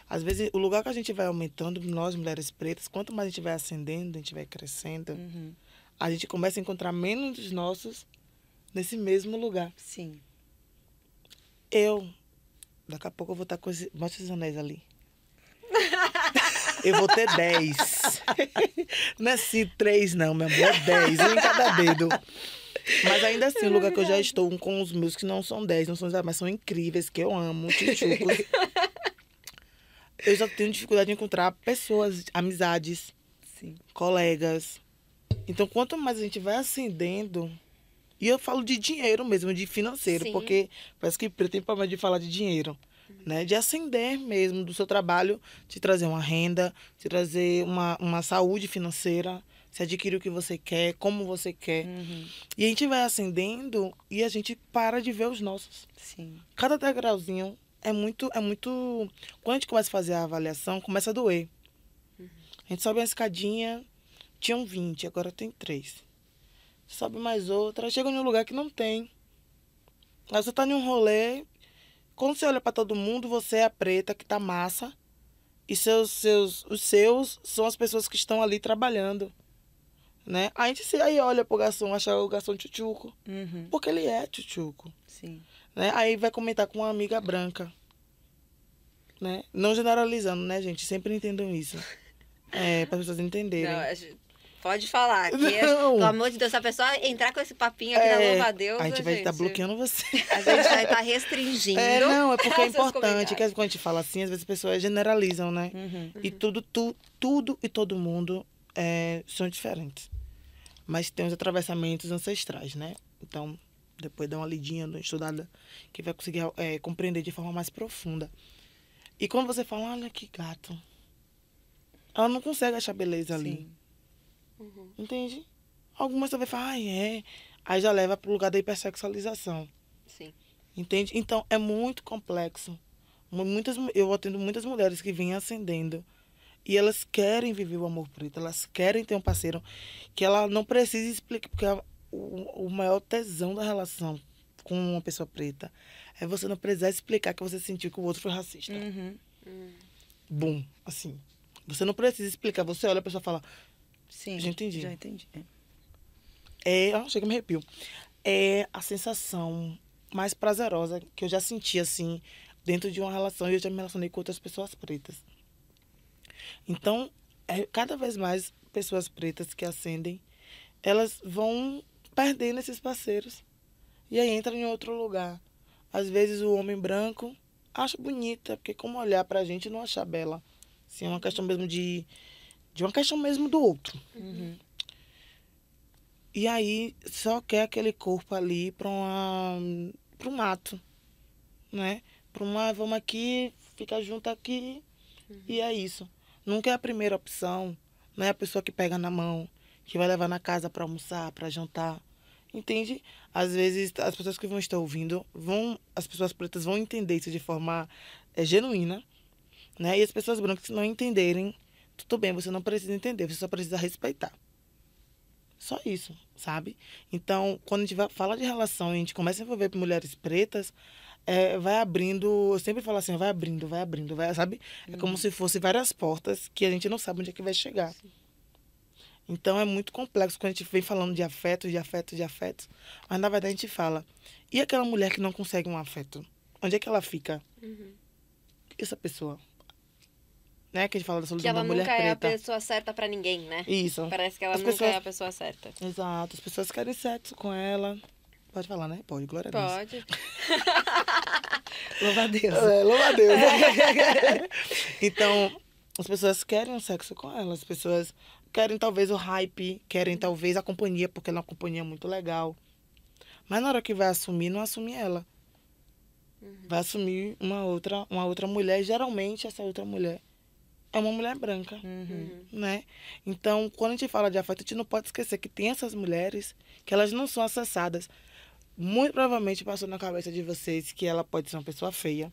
Às vezes, o lugar que a gente vai aumentando, nós mulheres pretas, quanto mais a gente vai ascendendo, a gente vai crescendo, Uhum. a gente começa a encontrar menos dos nossos nesse mesmo lugar. Sim. Eu, daqui a pouco eu vou estar com esse. Mostra esses anéis ali. Eu vou ter 10. Não é assim, 3 não, meu amor. É 10, um em cada dedo. Mas ainda assim, o lugar que eu já estou um com os meus que não são 10, não são 10, mas são incríveis, que eu amo, tchutchucos. Eu já tenho dificuldade de encontrar pessoas, amizades, Sim. colegas. Então, quanto mais a gente vai ascendendo, e eu falo de dinheiro mesmo, de financeiro, Sim. porque parece que preto tem problema de falar de dinheiro, né? De ascender mesmo do seu trabalho, te trazer uma renda, te trazer uma, uma saúde financeira, se adquirir o que você quer, como você quer. Uhum. E a gente vai ascendendo e a gente para de ver os nossos. Sim. Cada degrauzinho é muito, é muito. Quando a gente começa a fazer a avaliação, começa a doer. A gente sobe uma escadinha, tinham 20, agora tem 3. Sobe mais outra, chega num lugar que não tem. Aí você tá em um rolê, quando você olha para todo mundo, você é a preta que tá massa. E seus, seus, os seus são as pessoas que estão ali trabalhando. Né? A gente se- aí olha pro garçom, acha o garçom tchutchuco. Uhum. Porque ele é tchutchuco Sim. né? Aí vai comentar com uma amiga branca, né? Não generalizando, né, gente? Sempre entendam isso. É, para as pessoas entenderem. Não, pode falar. Que, pelo amor de Deus, se a pessoa entrar com esse papinho aqui É, na louva a Deus, a gente vai estar gente, bloqueando você. A gente vai estar restringindo. É, não, é porque é importante, que quando a gente fala assim, às vezes as pessoas generalizam, né? Uhum. E tudo, tu, tudo e todo mundo é, são diferentes. Mas tem os atravessamentos ancestrais, né? Então, depois dá uma lidinha, dá uma estudada, que vai conseguir é, compreender de forma mais profunda. E quando você fala, olha que gato, ela não consegue achar beleza ali. Uhum. Entende? Algumas vai falar, ai, é. Aí já leva para o lugar da hipersexualização. Sim. Entende? Então é muito complexo. Mu- Muitas, mu- eu atendo muitas mulheres que vêm ascendendo e elas querem viver o amor preto, elas querem ter um parceiro que ela não precisa explicar, porque o, o maior tesão da relação com uma pessoa preta é você não precisar explicar que você sentiu que o outro foi racista. Uhum. Bum, assim. Você não precisa explicar, você olha a pessoa e fala, Sim. Já entendi. Já entendi. É. É, ah, chega me arrepio. É a sensação mais prazerosa que eu já senti, assim, dentro de uma relação. E eu já me relacionei com outras pessoas pretas. Então, é, cada vez mais pessoas pretas que ascendem, elas vão perdendo esses parceiros. E aí entra em outro lugar. Às vezes o homem branco acha bonita, porque como olhar pra gente não achar bela. Assim, é uma questão mesmo de. De uma questão mesmo do outro. Uhum. E aí só quer aquele corpo ali para para um mato, né? Para uma vamos aqui, fica junto aqui e é isso. Nunca é a primeira opção, não é a pessoa que pega na mão, que vai levar na casa para almoçar, para jantar. Entende? Às vezes as pessoas que vão estar ouvindo vão, as pessoas pretas vão entender isso de forma é, genuína, né? E as pessoas brancas não entenderem, tudo bem, você não precisa entender, você só precisa respeitar. Só isso, sabe? Então, quando a gente fala de relação e a gente começa a envolver mulheres pretas, é, vai abrindo, eu sempre falo assim, vai abrindo, vai abrindo, vai, sabe? É como se fosse várias portas que a gente não sabe onde é que vai chegar. Então é muito complexo quando a gente vem falando de afetos, de afetos, de afetos. Mas na verdade a gente fala, e aquela mulher que não consegue um afeto? Onde é que ela fica? Uhum. Essa pessoa? Né? Que a gente fala da Que solidão ela da mulher nunca é a preta. pessoa certa pra ninguém, né? Isso. Parece que ela As nunca pessoas- é a pessoa certa. Exato. As pessoas querem sexo com ela. Pode falar, né? Pode, glória a Deus. Pode. Louva a Deus. É, louva a Deus. então, as pessoas querem um sexo com ela. As pessoas querem talvez o hype, querem talvez a companhia, porque ela é uma companhia muito legal. Mas na hora que vai assumir, não assume ela. Vai assumir uma outra, uma outra mulher. Geralmente, essa outra mulher é uma mulher branca, Uhum. né? Então, quando a gente fala de afeto, a gente não pode esquecer que tem essas mulheres que elas não são acessadas. Muito provavelmente passou na cabeça de vocês que ela pode ser uma pessoa feia,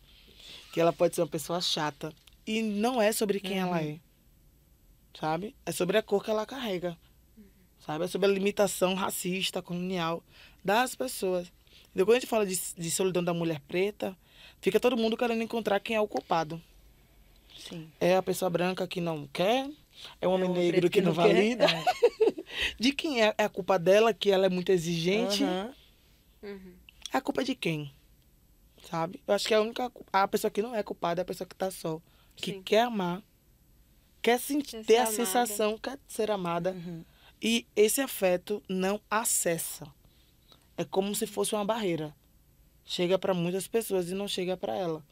que ela pode ser uma pessoa chata. E não é sobre quem ela é. Sabe? É sobre a cor que ela carrega. Sabe? É sobre a limitação racista, colonial das pessoas. Então, quando a gente fala de, de solidão da mulher preta, fica todo mundo querendo encontrar quem é o culpado. Sim. É a pessoa branca que não quer, é o homem É o negro que, que não não valida. De quem é? É a culpa dela, que ela é muito exigente? Aham. Uhum. É a culpa de quem? Sabe? Eu acho que a única a pessoa que não é culpada é a pessoa que tá só, que Sim. quer amar, quer sentir, Quer ter a amada. sensação quer ser amada Uhum. e esse afeto não acessa. É como se fosse uma barreira. Chega para muitas pessoas e não chega para ela.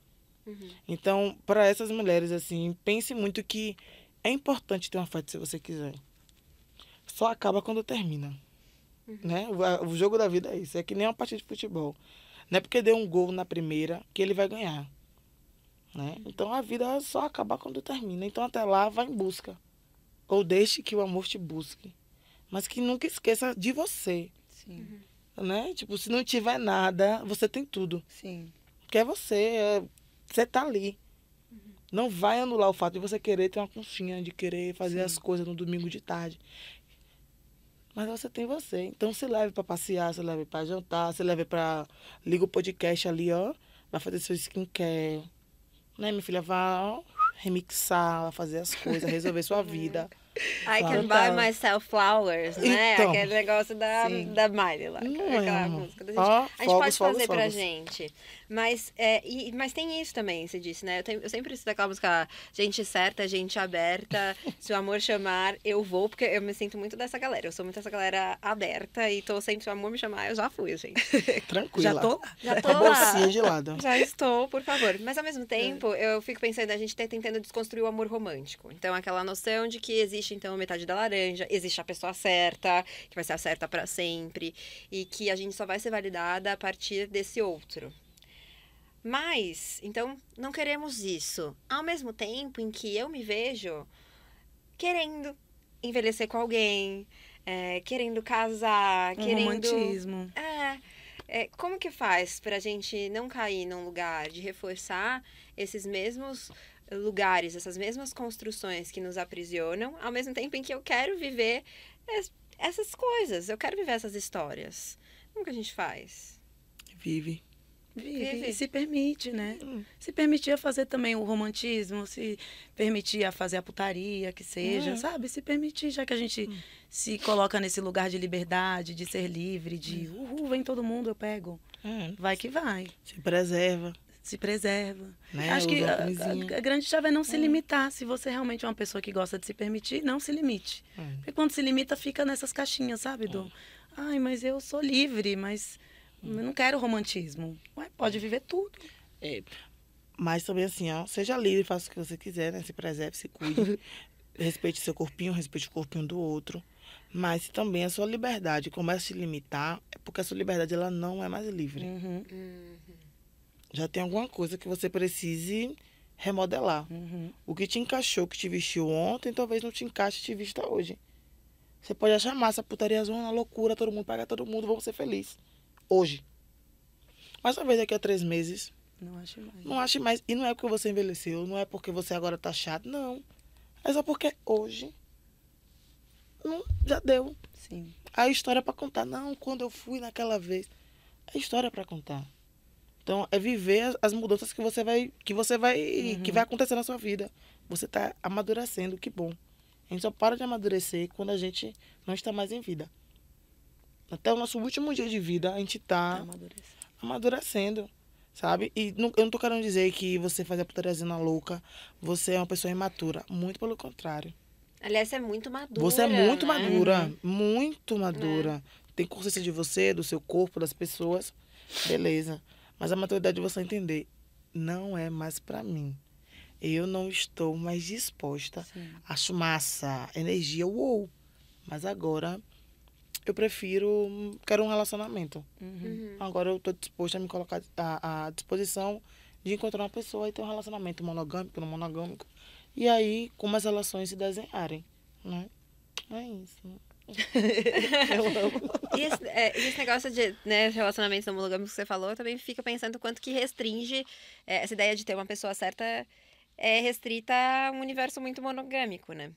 Uhum. Então, para essas mulheres assim, pense muito que é importante ter um afeto se você quiser. Só acaba quando termina. Né? O, o jogo da vida é isso. É que nem uma partida de futebol. Não é porque deu um gol na primeira que ele vai ganhar. Né? Então a vida só acaba quando termina. Então até lá vá em busca. Ou deixe que o amor te busque. Mas que nunca esqueça de você. Sim. Né? Tipo, se não tiver nada, você tem tudo. Sim. Que é você. é- Você tá ali. Não vai anular o fato de você querer ter uma conchinha, de querer fazer Sim. as coisas no domingo de tarde. Mas você tem você. Então se leve pra passear, se leve pra jantar, se leve pra. Liga o podcast ali, ó. Vai fazer seu skincare. Né, minha filha? Vai ó, remixar, vai fazer as coisas, resolver sua vida. I can buy myself flowers, né? Então. Aquele negócio da, Sim. da Miley lá. Aquela é, música da gente. Ó, a gente fogos, pode fogos, fazer pra fogos. gente. Mas, é, e- mas tem isso também, você disse, né? Eu, tenho- eu sempre cito aquela música Gente certa, gente aberta. se o amor chamar, eu vou, porque eu me sinto muito dessa galera. Eu sou muito essa galera aberta e tô sempre, se o amor me chamar, eu já fui, gente. Tranquila. Já tô lá. Já tô lá. de lado. Já estou, por favor. Mas ao mesmo tempo, eu fico pensando, a gente tá tentando desconstruir o amor romântico. Então, aquela noção de que existe, então, a metade da laranja, existe a pessoa certa, que vai ser a certa para sempre, e que a gente só vai ser validada a partir desse outro. Mas, então, não queremos isso. Ao mesmo tempo em que eu me vejo querendo envelhecer com alguém, é, querendo casar, Um querendo. romantismo. É, é, como que faz pra gente não cair num lugar de reforçar esses mesmos lugares, essas mesmas construções que nos aprisionam, ao mesmo tempo em que eu quero viver es- essas coisas, eu quero viver essas histórias. Como que a gente faz? Vive. Vive, Vive. e se permite, né? Hum. Se permitir a fazer também o romantismo, se permitir a fazer a putaria, que seja, É. sabe? Se permitir, já que a gente se coloca nesse lugar de liberdade, de ser livre, de uhul, vem todo mundo, eu pego. É, Vai que vai. se preserva. Se preserva. Né? Acho que a, a- a grande chave é não se limitar. Se você realmente é uma pessoa que gosta de se permitir, não se limite. É. Porque quando se limita, fica nessas caixinhas, sabe? Do, ai, mas eu sou livre, mas eu não quero romantismo. Ué, pode viver tudo. Mas também assim, ó, seja livre, faça o que você quiser, né? Se preserve, se cuide. respeite seu corpinho, respeite o corpinho do outro. Mas se também a sua liberdade começa a se limitar, é porque a sua liberdade ela não é mais livre. Uhum, Já tem alguma coisa que você precise remodelar. uhum. O que te encaixou, que te vestiu ontem, talvez não te encaixe e te vista hoje. Você pode achar massa, putaria zona, loucura, todo mundo paga todo mundo, vamos ser felizes. Hoje. Mas talvez daqui a três meses, Não acho mais. não ache mais. E não é porque você envelheceu, não é porque você agora tá chato, não. É só porque hoje não, já deu. Sim. A história pra contar. Não, quando eu fui naquela vez. É história pra contar. Então, é viver as, as mudanças que você vai que você vai que vai acontecer na sua vida. Você tá amadurecendo, que bom. A gente só para de amadurecer quando a gente não está mais em vida. Até o nosso último dia de vida, a gente Tá tá amadurecendo. amadurecendo, sabe? E não, eu não tô querendo dizer que você faz a putariazinha louca, você é uma pessoa imatura. Muito pelo contrário. Aliás, você é muito madura. Você é muito né? madura, muito madura. Tem consciência de você, do seu corpo, das pessoas. Beleza. Mas a maturidade de você entender não é mais pra mim. eu não estou mais disposta. Sim. Acho massa, energia, uou. Mas agora eu prefiro, quero um relacionamento. Uhum. Uhum. Agora eu estou disposta a me colocar à, à disposição de encontrar uma pessoa e ter um relacionamento monogâmico, não monogâmico. E aí, como as relações se desenharem, né? É isso. Eu amo. E esse, é, esse negócio de né, relacionamentos não monogâmicos que você falou, eu também fica pensando quanto que restringe é, essa ideia de ter uma pessoa certa é restrita a um universo muito monogâmico, né?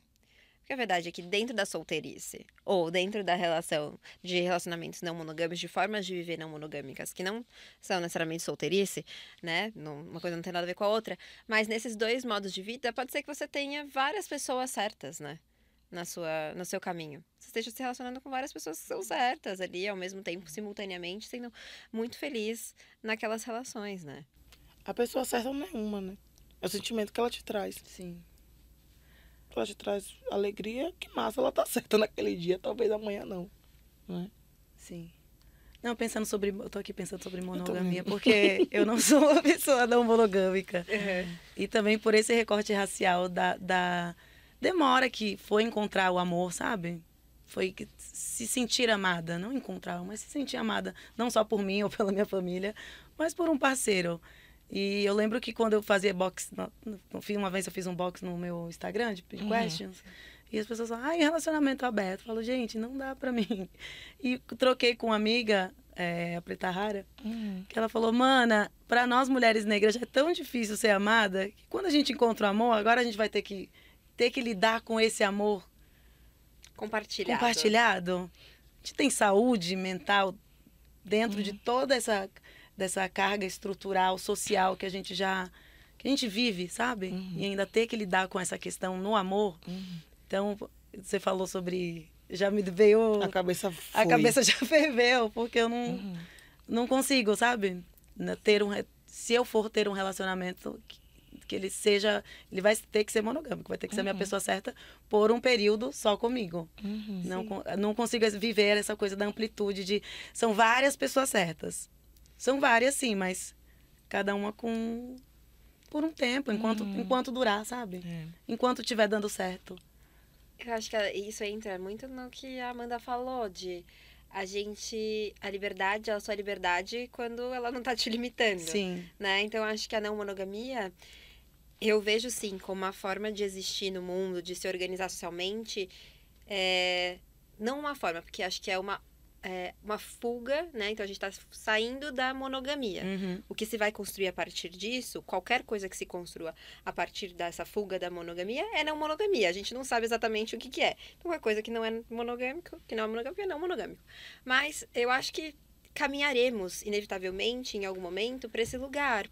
Porque a verdade é que dentro da solteirice, ou dentro da relação de relacionamentos não monogâmicos, de formas de viver não monogâmicas, que não são necessariamente solteirice, né? Uma coisa não tem nada a ver com a outra, mas nesses dois modos de vida, pode ser que você tenha várias pessoas certas, né? Na sua, no seu caminho. Você esteja se relacionando com várias pessoas que são certas ali, ao mesmo tempo, simultaneamente, sendo muito feliz naquelas relações, né? A pessoa certa não é uma, né? É o sentimento que ela te traz. Sim. Ela te traz alegria, que massa, ela tá certa naquele dia, talvez amanhã não. Né? Sim. Não, pensando sobre. Eu tô aqui pensando sobre monogamia, porque eu não sou uma pessoa não monogâmica. E também por esse recorte racial da, da demora que foi encontrar o amor, sabe? Foi que se sentir amada, não encontrar, mas se sentir amada, não só por mim ou pela minha família, mas por um parceiro. E eu lembro que quando eu fazia box, uma vez eu fiz um box no meu Instagram de Uhum. questions, e as pessoas falam, ai, relacionamento aberto. Eu falo, gente, não dá pra mim. E troquei com uma amiga, é, a Preta Rara, que ela falou, mana, pra nós mulheres negras já é tão difícil ser amada, que quando a gente encontra o amor, agora a gente vai ter que, ter que lidar com esse amor Compartilhado. compartilhado. A gente tem saúde mental dentro de toda essa, dessa carga estrutural, social que a gente já que a gente vive, sabe? E ainda ter que lidar com essa questão no amor. Então, você falou sobre. Já me veio. A cabeça foi. A cabeça já ferveu, porque eu não, Uhum. não consigo, sabe? Ter um, se eu for ter um relacionamento que, que ele seja. Ele vai ter que ser monogâmico, vai ter que ser a minha pessoa certa por um período só comigo. Uhum. Não, con- não consigo viver essa coisa da amplitude de. São várias pessoas certas. São várias, sim, mas cada uma com. Por um tempo, enquanto, enquanto durar, sabe? É. Enquanto estiver dando certo. Eu acho que isso entra muito no que a Amanda falou, de a gente. A liberdade, ela só é liberdade quando ela não tá te limitando. Sim. né? Então eu acho que a não monogamia eu vejo sim como uma forma de existir no mundo, de se organizar socialmente, é, não uma forma, porque acho que é uma é, uma fuga, né? Então a gente está saindo da monogamia. Uhum. O que se vai construir a partir disso, qualquer coisa que se construa a partir dessa fuga da monogamia, é não monogamia. A gente não sabe exatamente o que, que é. Então, qualquer coisa que não é monogâmico, que não é monogâmico, é não monogâmico. Mas eu acho que caminharemos, inevitavelmente, em algum momento, para esse lugar.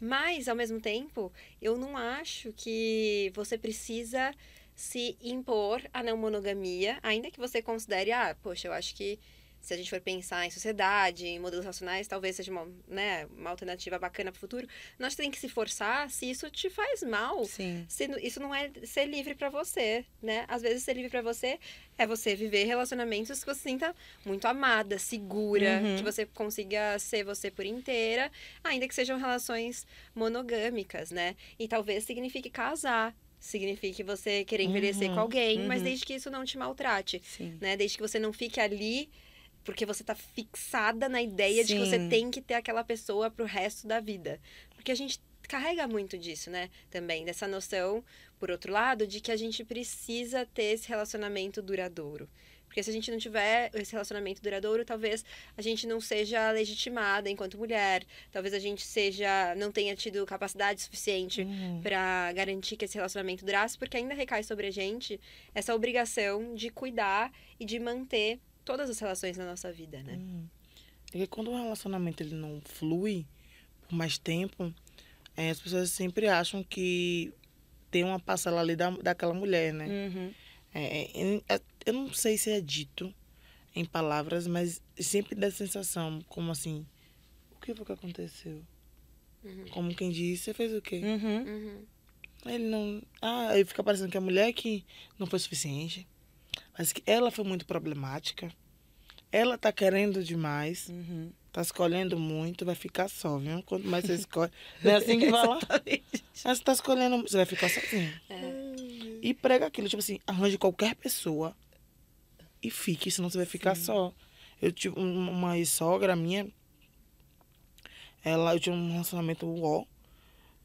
Mas, ao mesmo tempo, eu não acho que você precisa se impor a não monogamia, ainda que você considere, ah, poxa, eu acho que se a gente for pensar em sociedade, em modelos racionais, talvez seja uma, né, uma alternativa bacana para o futuro. Nós temos que se forçar se isso te faz mal. Sim. Se isso não é ser livre para você, né? Às vezes ser livre para você é você viver relacionamentos que você sinta muito amada, segura, Uhum. que você consiga ser você por inteira, ainda que sejam relações monogâmicas, né? E talvez signifique casar, signifique você querer envelhecer Uhum, com alguém, mas uhum. desde que isso não te maltrate, Sim. né? Desde que você não fique ali porque você tá fixada na ideia de que você Sim. tem que ter aquela pessoa pro resto da vida. Porque a gente carrega muito disso, né? Também, dessa noção, por outro lado, de que a gente precisa ter esse relacionamento duradouro. Porque se a gente não tiver esse relacionamento duradouro, talvez a gente não seja legitimada enquanto mulher, talvez a gente seja não tenha tido capacidade suficiente Uhum. para garantir que esse relacionamento durasse, porque ainda recai sobre a gente essa obrigação de cuidar e de manter todas as relações na nossa vida, né? Uhum. Porque quando o relacionamento ele não flui por mais tempo, é, as pessoas sempre acham que tem uma parcela ali da, daquela mulher, né? Uhum. É, é, é, eu não sei se é dito em palavras, mas sempre dá a sensação, como assim, o que foi que aconteceu? Uhum. Como quem disse, você fez o quê? Uhum. Uhum. Ele não. Ah, aí fica parecendo que a mulher que não foi suficiente. Mas que ela foi muito problemática. Ela tá querendo demais. Uhum. Tá escolhendo muito, vai ficar só, viu? Quanto mais você escolhe. Não é assim que fala? Mas você tá escolhendo, você vai ficar sozinho. É. E prega aquilo, tipo assim, arranje qualquer pessoa e fique, senão você vai ficar Sim. só. Eu tive um- uma ex-sogra minha, ela, eu tinha um relacionamento uó,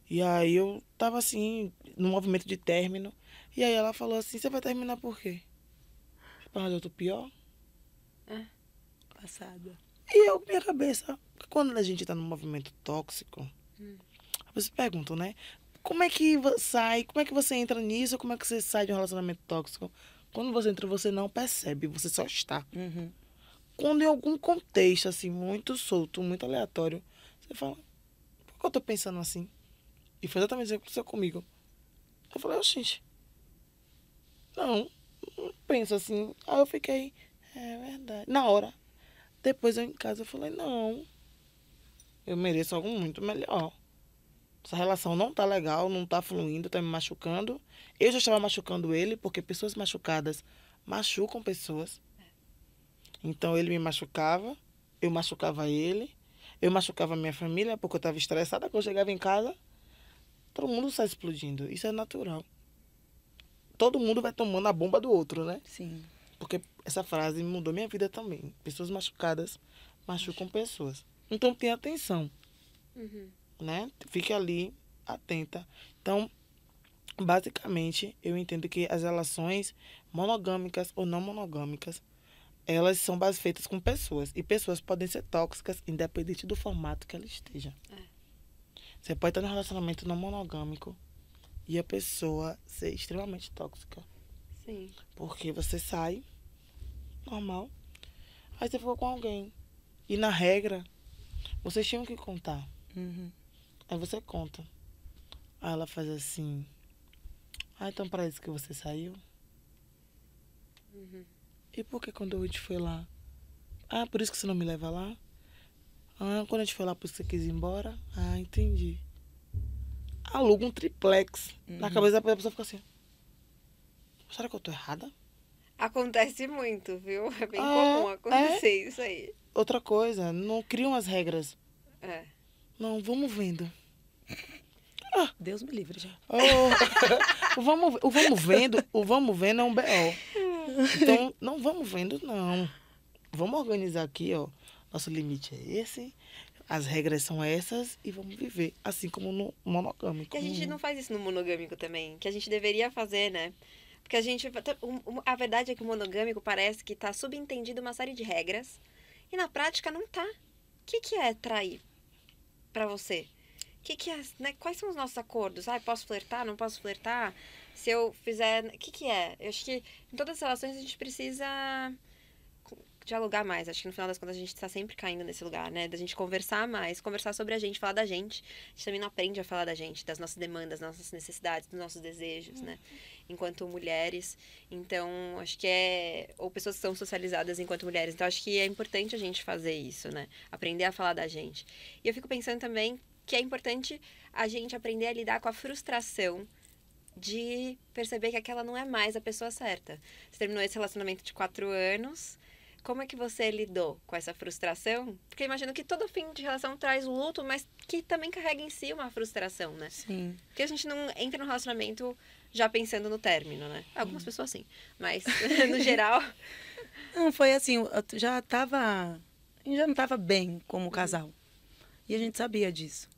e aí eu tava assim, no movimento de término, e aí ela falou assim, você vai terminar por quê? Para eu tô pior? Passada. E eu, minha cabeça, quando a gente tá num movimento tóxico, você pergunta, né? Como é que sai, como é que você entra nisso, como é que você sai de um relacionamento tóxico? Quando você entra, você não percebe, você só está. Uhum. Quando em algum contexto, assim, muito solto, muito aleatório, você fala, por que eu tô pensando assim? E foi exatamente isso que aconteceu comigo. Eu falei, gente, não, não penso assim. Aí eu fiquei, é verdade. Na hora. Depois eu em casa eu falei, não, eu mereço algo muito melhor. Essa relação não tá legal, não tá fluindo, tá me machucando. Eu já estava machucando ele, porque pessoas machucadas machucam pessoas. Então ele me machucava, eu machucava ele, eu machucava minha família porque eu estava estressada. Quando eu chegava em casa, todo mundo sai explodindo. Isso é natural. Todo mundo vai tomando a bomba do outro, né? Sim. Porque essa frase mudou minha vida também. Pessoas machucadas machucam pessoas. Então tenha atenção, Uhum. né? Fique ali atenta. Então, basicamente, eu entendo que as relações monogâmicas ou não monogâmicas, elas são base feitas com pessoas. E pessoas podem ser tóxicas, independente do formato que ela esteja. Você pode estar num relacionamento não monogâmico e a pessoa ser extremamente tóxica. Sim. Porque você sai, normal, aí você ficou com alguém. E na regra, vocês tinham que contar. Uhum. Aí você conta. Aí ela faz assim. Ah, então para isso que você saiu? Uhum. E por que quando a gente foi lá? Ah, por isso que você não me leva lá? Ah, quando a gente foi lá, por isso que você quis ir embora? Ah, entendi. Aluga um triplex. Na Uhum. cabeça da pessoa fica assim. Será que eu tô errada? Acontece muito, viu? É bem Ah, comum acontecer isso aí. Outra coisa, não criam as regras. É. Não, vamos vendo. Deus me livre, gente. Oh, o, vamos, o vamos vendo, o vamos vendo é um BO. Então, não vamos vendo, não. Vamos organizar aqui, ó. Nosso limite é esse, as regras são essas e vamos viver. Assim como no monogâmico. E a gente não faz isso no monogâmico também, que a gente deveria fazer, né? Porque a gente. o- A verdade é que o monogâmico parece que tá subentendido uma série de regras e na prática não tá. O que, que é trair pra você? Que, que é. Né? Quais são os nossos acordos? Ah, posso flertar? Não posso flertar? Se eu fizer. O que, que é? Eu acho que em todas as relações a gente precisa dialogar mais. Acho que no final das contas a gente está sempre caindo nesse lugar, né? Da gente conversar mais, conversar sobre a gente, falar da gente. A gente também não aprende a falar da gente, das nossas demandas, das nossas necessidades, dos nossos desejos, né? Enquanto mulheres. Então, acho que é. Ou pessoas que são socializadas enquanto mulheres. Então, acho que é importante a gente fazer isso, né? Aprender a falar da gente. E eu fico pensando também que é importante a gente aprender a lidar com a frustração de perceber que aquela não é mais a pessoa certa. Você terminou esse relacionamento de quatro anos. Como é que você lidou com essa frustração? Porque eu imagino que todo fim de relação traz luto, mas que também carrega em si uma frustração, né? Sim. Porque a gente não entra no relacionamento já pensando no término, né? Algumas pessoas sim, mas no geral. Não, foi assim, eu já tava. A gente já não tava bem como casal. E a gente sabia disso.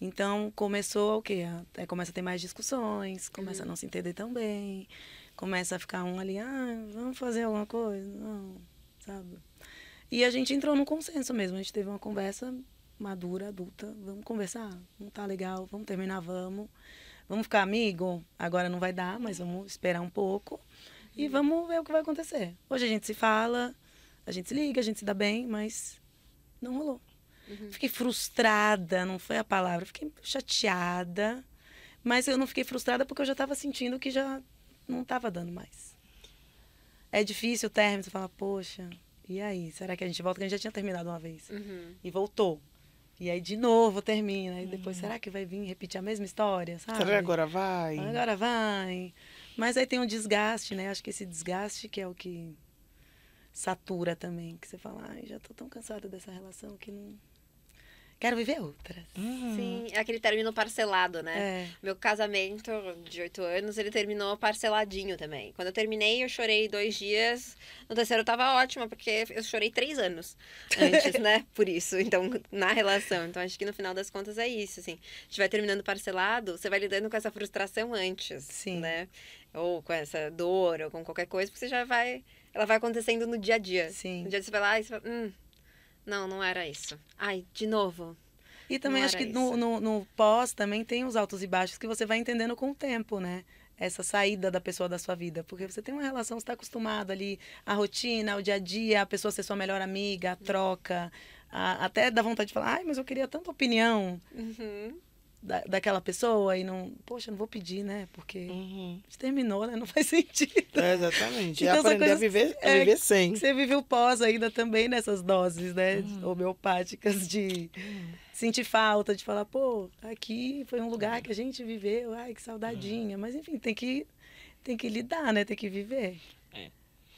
Então começou o quê? É, começa a ter mais discussões, começa a não se entender tão bem, começa a ficar um ali, ah, vamos fazer alguma coisa? Não, sabe? E a gente entrou num consenso mesmo, a gente teve uma conversa madura, adulta, vamos conversar, não tá legal, vamos terminar, vamos. Vamos ficar amigo? Agora não vai dar, mas vamos esperar um pouco e vamos ver o que vai acontecer. Hoje a gente se fala, a gente se liga, a gente se dá bem, mas não rolou. Fiquei frustrada, não foi a palavra, fiquei chateada, mas eu não fiquei frustrada porque eu já estava sentindo que já não estava dando mais. É difícil o término, você fala, poxa, e aí? Será que a gente volta? Porque a gente já tinha terminado uma vez Uhum. e voltou. E aí de novo termina, e depois será que vai vir repetir a mesma história, sabe? Será que agora vai? Agora vai. Mas aí tem um desgaste, né? Acho que esse desgaste que é o que satura também, que você fala, ai, já tô tão cansada dessa relação que não quero viver outras. Uhum. Sim, é aquele término parcelado, né? É. Meu casamento de oito anos, ele terminou parceladinho também. Quando eu terminei, eu chorei dois dias. No terceiro eu tava ótima, porque eu chorei três anos antes, né? Por isso. Então, na relação. Então, acho que no final das contas é isso, assim. A gente vai terminando parcelado, você vai lidando com essa frustração antes, Sim. né? Ou com essa dor, ou com qualquer coisa, porque você já vai... Ela vai acontecendo no dia a dia. Sim. No dia que você vai lá e você fala, hum, não, não era isso. Ai, de novo. E também acho que no, no, no pós também tem os altos e baixos que você vai entendendo com o tempo, né? Essa saída da pessoa da sua vida. Porque você tem uma relação, você está acostumado ali, a rotina, o dia a dia, a pessoa ser sua melhor amiga, a troca. a- até dá vontade de falar, ai, mas eu queria tanta opinião Uhum. Da, daquela pessoa e não. Poxa, não vou pedir, né? Porque Uhum. a gente terminou, né? Não faz sentido. É, exatamente. Então, e aprender a coisas- viver, a é, viver sem. Você vive o pós ainda também nessas doses, né? Uhum. Homeopáticas de sentir falta, de falar, pô, aqui foi um lugar Uhum. que a gente viveu, ai, que saudadinha. Mas enfim, tem que, tem que lidar, né? Tem que viver.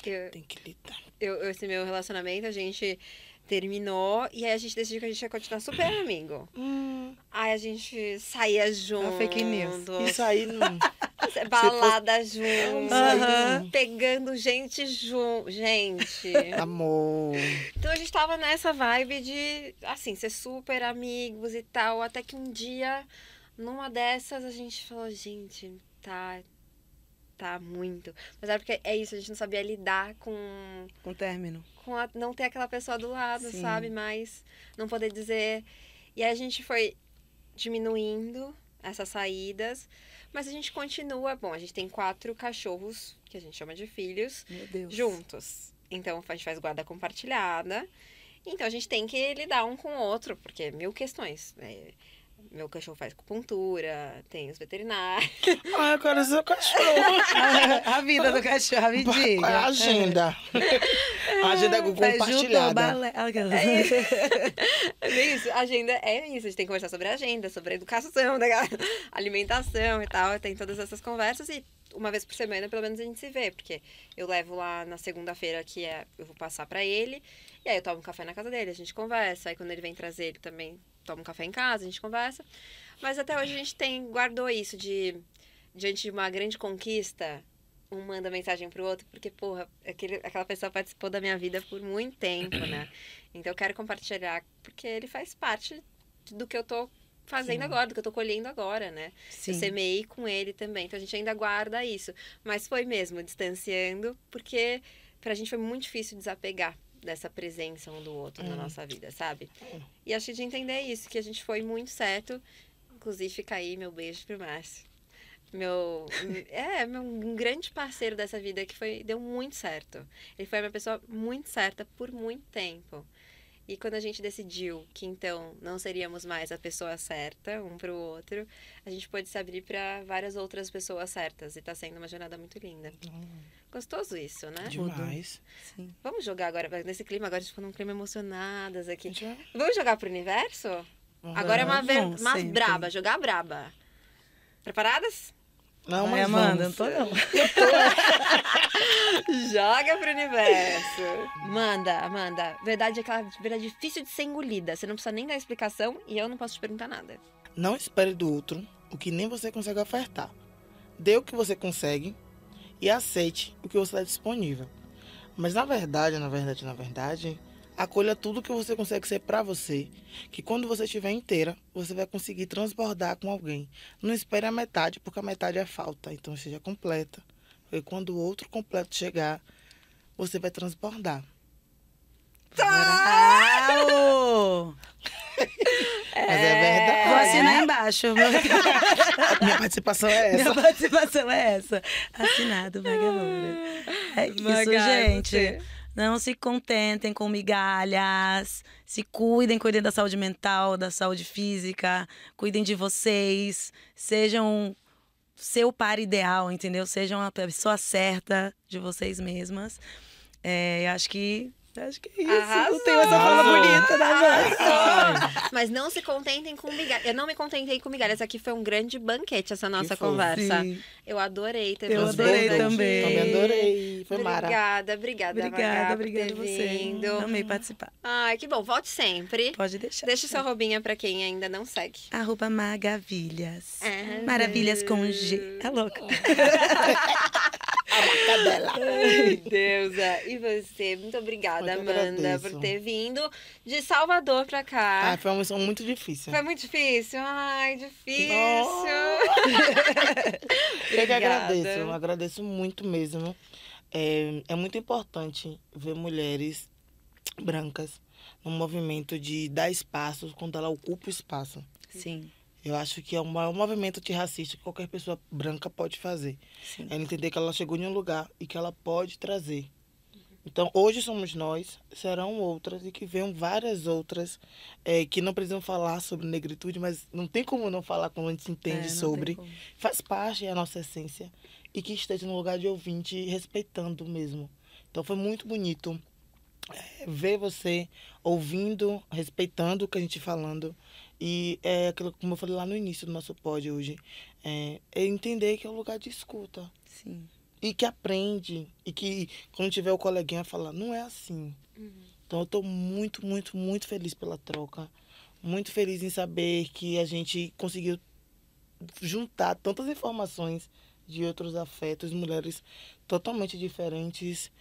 Eu, Tem que lidar. eu, esse meu relacionamento, a gente terminou e aí a gente decidiu que a gente ia continuar super amigo. Hum, Aí a gente saía junto. fake news. isso aí não. Balada junto. Aham. Pegando gente junto. Gente. Amor. Então a gente tava nessa vibe de, assim, ser super amigos e tal. Até que um dia, numa dessas, a gente falou, gente, tá. Tá muito. Mas é porque é isso, a gente não sabia lidar com Com término. com a- não ter aquela pessoa do lado, Sim. sabe? Mas não poder dizer. E aí a gente foi diminuindo essas saídas, mas a gente continua. Bom, a gente tem quatro cachorros, que a gente chama de filhos, Meu Deus. juntos. Então a gente faz guarda compartilhada. Então a gente tem que lidar um com o outro, porque mil questões. né? Meu cachorro faz acupuntura, tem os veterinários. Ah, eu quero ser cachorro. a vida do cachorro, Qual é a agenda? a agenda ao compartilhada. balé. Aquelas- É isso, a agenda é isso. A gente tem que conversar sobre a agenda, sobre a educação, né, alimentação e tal. Tem todas essas conversas e uma vez por semana, pelo menos, a gente se vê. Porque eu levo lá na segunda-feira, que é, eu vou passar pra ele. E aí eu tomo um café na casa dele, a gente conversa. Aí quando ele vem trazer, ele também toma um café em casa, a gente conversa. Mas até hoje a gente tem, guardou isso de, diante de uma grande conquista, um manda mensagem pro outro, porque, porra, aquele, aquela pessoa participou da minha vida por muito tempo, né? Então eu quero compartilhar, porque ele faz parte do que eu tô fazendo Sim. agora, do que eu tô colhendo agora, né? Eu Sim. semeei com ele também, então a gente ainda guarda isso. Mas foi mesmo, distanciando, porque pra gente foi muito difícil desapegar dessa presença um do outro na Hum. nossa vida, sabe? E acho que de entender isso, que a gente foi muito certo. Inclusive, fica aí meu beijo pro Márcio. Meu. É, meu, um grande parceiro dessa vida que foi, deu muito certo. Ele foi uma pessoa muito certa por muito tempo. E quando a gente decidiu que então não seríamos mais a pessoa certa um pro outro, a gente pôde se abrir para várias outras pessoas certas. E tá sendo uma jornada muito linda. Gostoso isso, né? Demais. Sim. Vamos jogar agora, nesse clima, agora a gente ficou num clima emocionadas aqui. É- Vamos jogar pro universo? Vamos Agora é uma, ver... Umas sempre. braba, jogar braba. Preparadas? Não, Ai, mas Amanda, vamos. não tô não. Joga pro universo. Manda, Amanda. Verdade é aquela verdade difícil de ser engolida. Você não precisa nem dar explicação e eu não posso te perguntar nada. Não espere do outro o que nem você consegue ofertar. Dê o que você consegue e aceite o que você está disponível. Mas na verdade, na verdade, na verdade, acolha tudo que você consegue ser para você. Que quando você estiver inteira, você vai conseguir transbordar com alguém. Não espere a metade, porque a metade é falta. Então seja completa. Porque quando o outro completo chegar, você vai transbordar. Bravo! Mas é verdade. Vou assinar embaixo. Minha participação é essa. Minha participação é essa. Assinado, Magamoura. É isso, gente. você. Não se contentem com migalhas. Se cuidem, cuidem da saúde mental, da saúde física. Cuidem de vocês. Sejam seu par ideal, entendeu? Sejam a pessoa certa de vocês mesmas. É, acho que Acho que é isso. Arrasou. Não tenho essa fala Arrasou. bonita da voz. Arrasou. Mas não se contentem com migalhas. Eu não me contentei com migalhas. Aqui foi um grande banquete, essa nossa conversa. Sim. Eu adorei ter Eu adorei aqui. também. Também adorei. Foi mara. Obrigada, obrigada, Obrigada, por obrigada você. vindo. Amei participar. Ai, que bom. Volte sempre. Pode deixar. Deixa sua roubinha pra quem ainda não segue. Arroba Magavilhas. Ah, Maravilhas com G. É louca. Cadela. Ai, Deusa. E você? Muito obrigada, Amanda, agradeço. por ter vindo de Salvador pra cá. Ah, foi uma missão muito difícil. Foi muito difícil. Ai, difícil. Eu que Obrigada. agradeço, eu agradeço muito mesmo. É, é muito importante ver mulheres brancas no movimento de dar espaço quando ela ocupa o espaço. Sim, Eu acho que é o maior movimento antirracista que qualquer pessoa branca pode fazer. sim. Ela entender que ela chegou em um lugar e que ela pode trazer. Então, hoje somos nós, serão outras e que venham várias outras eh, que não precisam falar sobre negritude, mas não tem como não falar quando a gente É, entende tem sobre. Faz parte da nossa essência e que esteja no lugar de ouvinte respeitando mesmo. Então, foi muito bonito eh, ver você ouvindo, respeitando o que a gente falando. E é aquilo, como eu falei lá no início do nosso pod hoje, é, é entender que é um lugar de escuta Sim. e que aprende e que quando tiver o coleguinha falar, não é assim. Então eu tô muito, muito, muito feliz pela troca. Muito feliz em saber que a gente conseguiu juntar tantas informações de outros afetos, mulheres totalmente diferentes,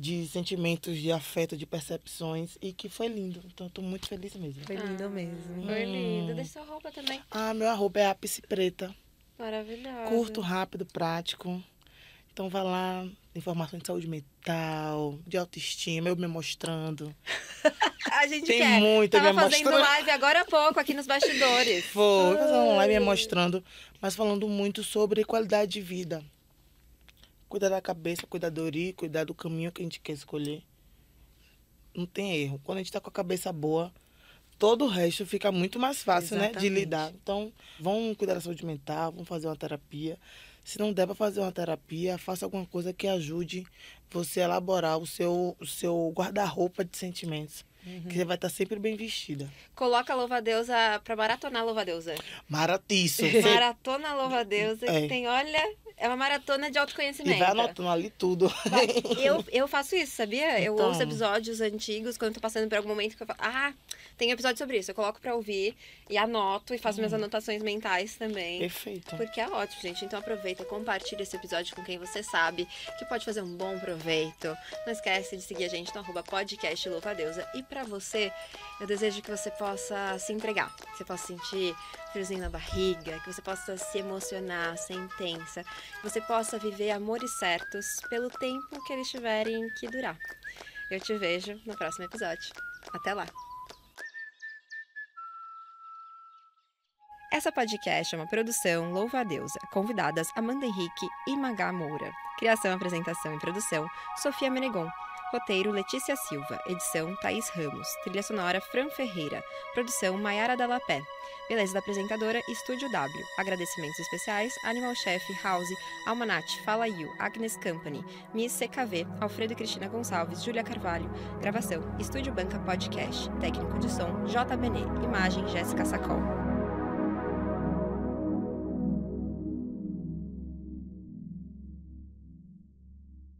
de sentimentos, de afeto, de percepções, e que foi lindo. Então eu tô muito feliz mesmo. Foi lindo Ah, mesmo. Foi lindo. Hum. Deixa sua roupa também. Ah, meu arroba é ápice preta. Maravilhosa. Curto, rápido, prático. Então vai lá, informações de saúde mental, de autoestima, eu me mostrando. A gente Tem quer. muita Tava me fazendo mostrando. live agora há pouco aqui nos bastidores. Vou fazer uma live me mostrando, mas falando muito sobre qualidade de vida. Cuidar da cabeça, cuidar do ori, cuidar do caminho que a gente quer escolher. Não tem erro. Quando a gente tá com a cabeça boa, todo o resto fica muito mais fácil, né? De lidar. Então, vão cuidar da saúde mental, vão fazer uma terapia. Se não der para fazer uma terapia, faça alguma coisa que ajude você a elaborar o seu, o seu guarda-roupa de sentimentos. Que você vai estar sempre bem vestida. Coloca a louva-deusa pra maratonar a louva-deusa. Maratiço. Maratona louva-deusa, É. que tem, olha, é uma maratona de autoconhecimento. E vai anotando ali tudo. Eu, eu faço isso, sabia? Eu Então. ouço episódios antigos quando eu tô passando por algum momento que eu falo, ah, tem episódio sobre isso. Eu coloco pra ouvir e anoto e faço minhas anotações mentais também. Perfeito. Porque é ótimo, gente. Então aproveita, compartilha esse episódio com quem você sabe que pode fazer um bom proveito. Não esquece de seguir a gente no arroba podcast Louva a Deusa. E pra você, eu desejo que você possa se entregar, que você possa sentir friozinho na barriga, que você possa se emocionar, ser intensa, que você possa viver amores certos pelo tempo que eles tiverem que durar. Eu te vejo no próximo episódio. Até lá! Essa podcast é uma produção Louva a Deusa. Convidadas Amanda Henrique e Magá Moura. Criação, apresentação e produção Sofia Menegon. Roteiro Letícia Silva. Edição Thaís Ramos. Trilha sonora Fran Ferreira. Produção Maiara Dalapé. Beleza da apresentadora Estúdio W. Agradecimentos especiais Animal Chef House, Almanat, Fala You, Agnes Company, Miss CKV, Alfredo e Cristina Gonçalves, Júlia Carvalho. Gravação Estúdio Banca Podcast. Técnico de som JBN. Imagem Jéssica Sacol.